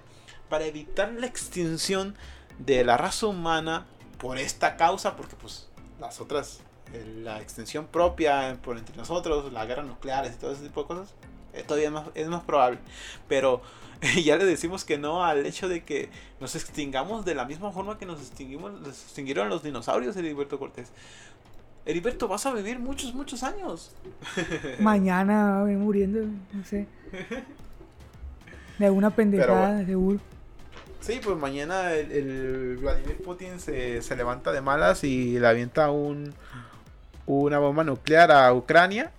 para evitar la extinción de la raza humana por esta causa, porque pues las otras la extensión propia por entre nosotros, las guerras nucleares y todo ese tipo de cosas, eh, todavía es más, es más probable. Pero ya le decimos que no al hecho de que nos extingamos de la misma forma que nos extinguimos, extinguieron los dinosaurios, Heriberto Cortés. Heriberto, vas a vivir muchos, muchos años. Mañana voy muriendo, no sé. De alguna pendejada, seguro. Sí, pues mañana el, el Vladimir Putin se, se, levanta de malas y le avienta un, una bomba nuclear a Ucrania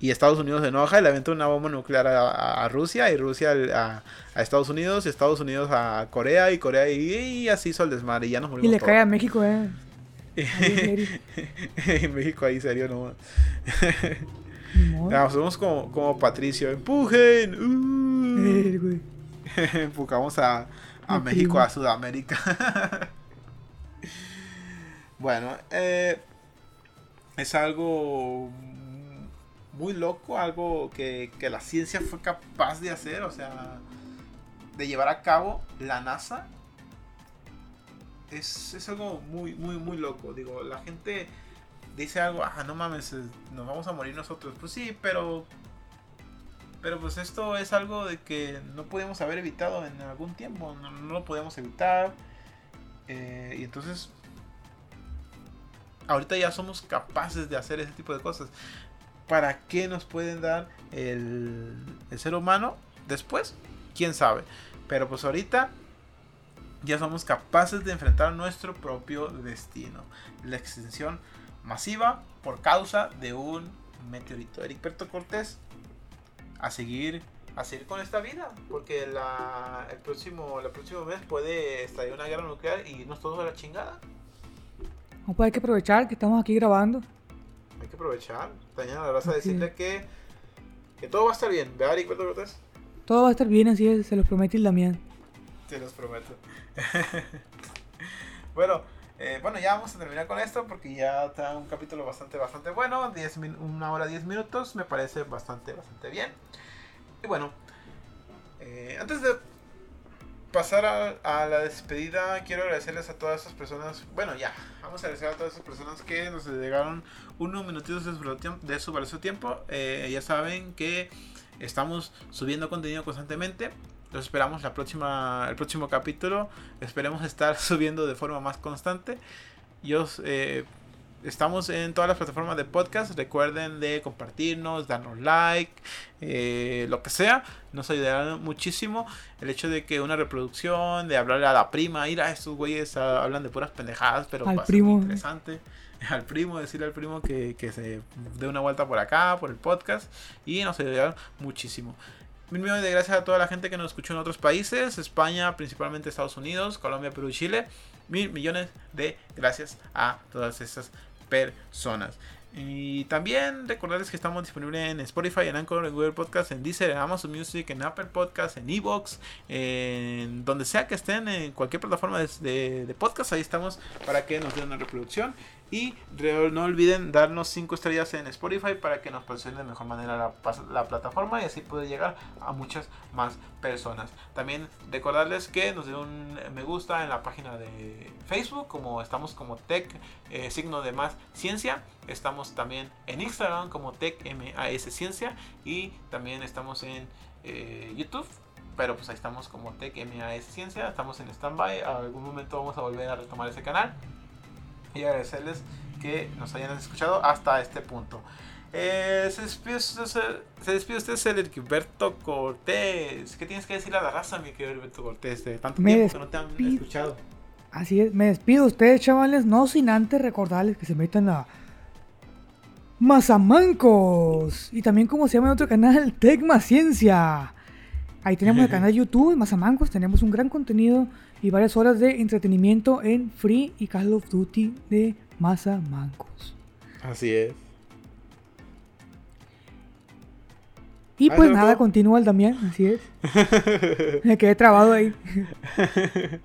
y Estados Unidos se enoja y le aventó una bomba nuclear a, Rusia y Rusia a, Estados Unidos y Estados Unidos a Corea y Corea y, así hizo el desmadre y ya nos morimos. Y le cae a México, eh. y México ahí serio no. somos como, como Patricio, empujen. Uh. Empujamos a, a México a Sudamérica. Bueno, eh, es algo muy loco, algo que, que, la ciencia fue capaz de hacer, o sea, de llevar a cabo la NASA. Es, es algo muy, muy, muy loco. Digo, la gente dice algo, ah, no mames, nos vamos a morir nosotros. Pues sí, pero pero pues esto es algo de que no podemos haber evitado en algún tiempo, no, lo podemos evitar. Eh, y entonces, ahorita ya somos capaces de hacer ese tipo de cosas. ¿Para qué nos pueden dar el, el ser humano después? ¿Quién sabe? Pero pues ahorita ya somos capaces de enfrentar nuestro propio destino. La extinción masiva por causa de un meteorito. Eric Perto Cortés a seguir a seguir con esta vida porque la, el próximo el próximo mes puede estallar una guerra nuclear y irnos todos a la chingada no pues hay que aprovechar que estamos aquí grabando hay que aprovechar Tañana la vas a decirle que que todo va a estar bien ¿verdad Ricardo Cortés? todo va a estar bien así es se los promete el Damián te los prometo bueno eh, bueno, ya vamos a terminar con esto porque ya está un capítulo bastante, bastante bueno. 10 una hora 10 minutos, me parece bastante, bastante bien. Y bueno, eh, antes de pasar a, la despedida, quiero agradecerles a todas esas personas. Bueno, ya, vamos a agradecer a todas esas personas que nos dedicaron unos minutitos de su, de su valioso tiempo. Eh, ya saben que estamos subiendo contenido constantemente. Los esperamos la próxima, el próximo capítulo. Esperemos estar subiendo de forma más constante. Yo, eh, estamos en todas las plataformas de podcast. Recuerden de compartirnos, darnos like, eh, lo que sea. Nos ayudará muchísimo. El hecho de que una reproducción, de hablarle a la prima, ir a estos güeyes hablan de puras pendejadas, pero al primo. interesante. Al primo, decirle al primo que, que se dé una vuelta por acá, por el podcast. Y nos ayudará muchísimo. Mil millones de gracias a toda la gente que nos escuchó en otros países, España, principalmente Estados Unidos, Colombia, Perú y Chile. Mil millones de gracias a todas estas personas. Y también recordarles que estamos disponibles en Spotify, en Anchor, en Google Podcast, en Deezer, en Amazon Music, en Apple Podcast, en Evox, en donde sea que estén, en cualquier plataforma de, de podcast, ahí estamos para que nos den una reproducción. Y no olviden darnos 5 estrellas en Spotify para que nos posicione de mejor manera la, plataforma y así poder llegar a muchas más personas. También recordarles que nos den un me gusta en la página de Facebook, como estamos como Tech, eh, signo de más ciencia. Estamos también en Instagram como Tech MAS Ciencia y también estamos en eh, YouTube pero pues ahí estamos como Tech MAS Ciencia, estamos en standby, algún momento vamos a volver a retomar ese canal y agradecerles que nos hayan escuchado hasta este punto. Eh, se, despide, se, se despide usted, el Gilberto Cortés. ¿Qué tienes que decir a la raza, mi querido Gilberto Cortés? De tanto tiempo que no te han escuchado. Así es, me despido de ustedes, chavales. No sin antes recordarles que se metan a Mazamancos. Y también, como se llama en otro canal, Tecma Ciencia. Ahí tenemos el canal de YouTube, Mazamancos. Tenemos un gran contenido y varias horas de entretenimiento en Free y Call of Duty de Masa Mancos. Así es. Y pues nada, continúa el Damián, así es. Me quedé trabado ahí.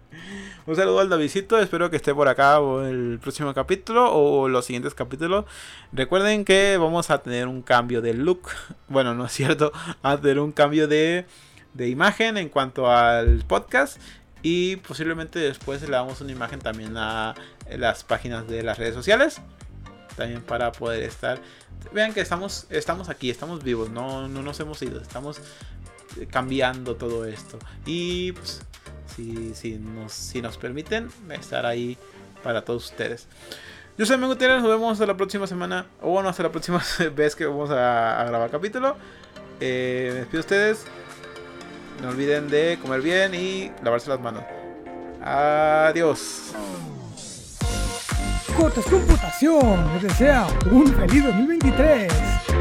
Un saludo al Davidito, espero que esté por acá o el próximo capítulo o los siguientes capítulos. Recuerden que vamos a tener un cambio de look. Bueno, no es cierto, a tener un cambio de, de imagen en cuanto al podcast. Y posiblemente después le damos una imagen también a las páginas de las redes sociales. También para poder estar. Vean que estamos, estamos aquí, estamos vivos, no, no nos hemos ido, estamos cambiando todo esto. Y pues, si, si, nos, si nos permiten, estar ahí para todos ustedes. Yo soy Mengo nos vemos hasta la próxima semana. O bueno, hasta la próxima vez que vamos a, grabar capítulo. Eh, me despido de ustedes. No olviden de comer bien y lavarse las manos. Adiós. Cortas Computación les desea un feliz 2023.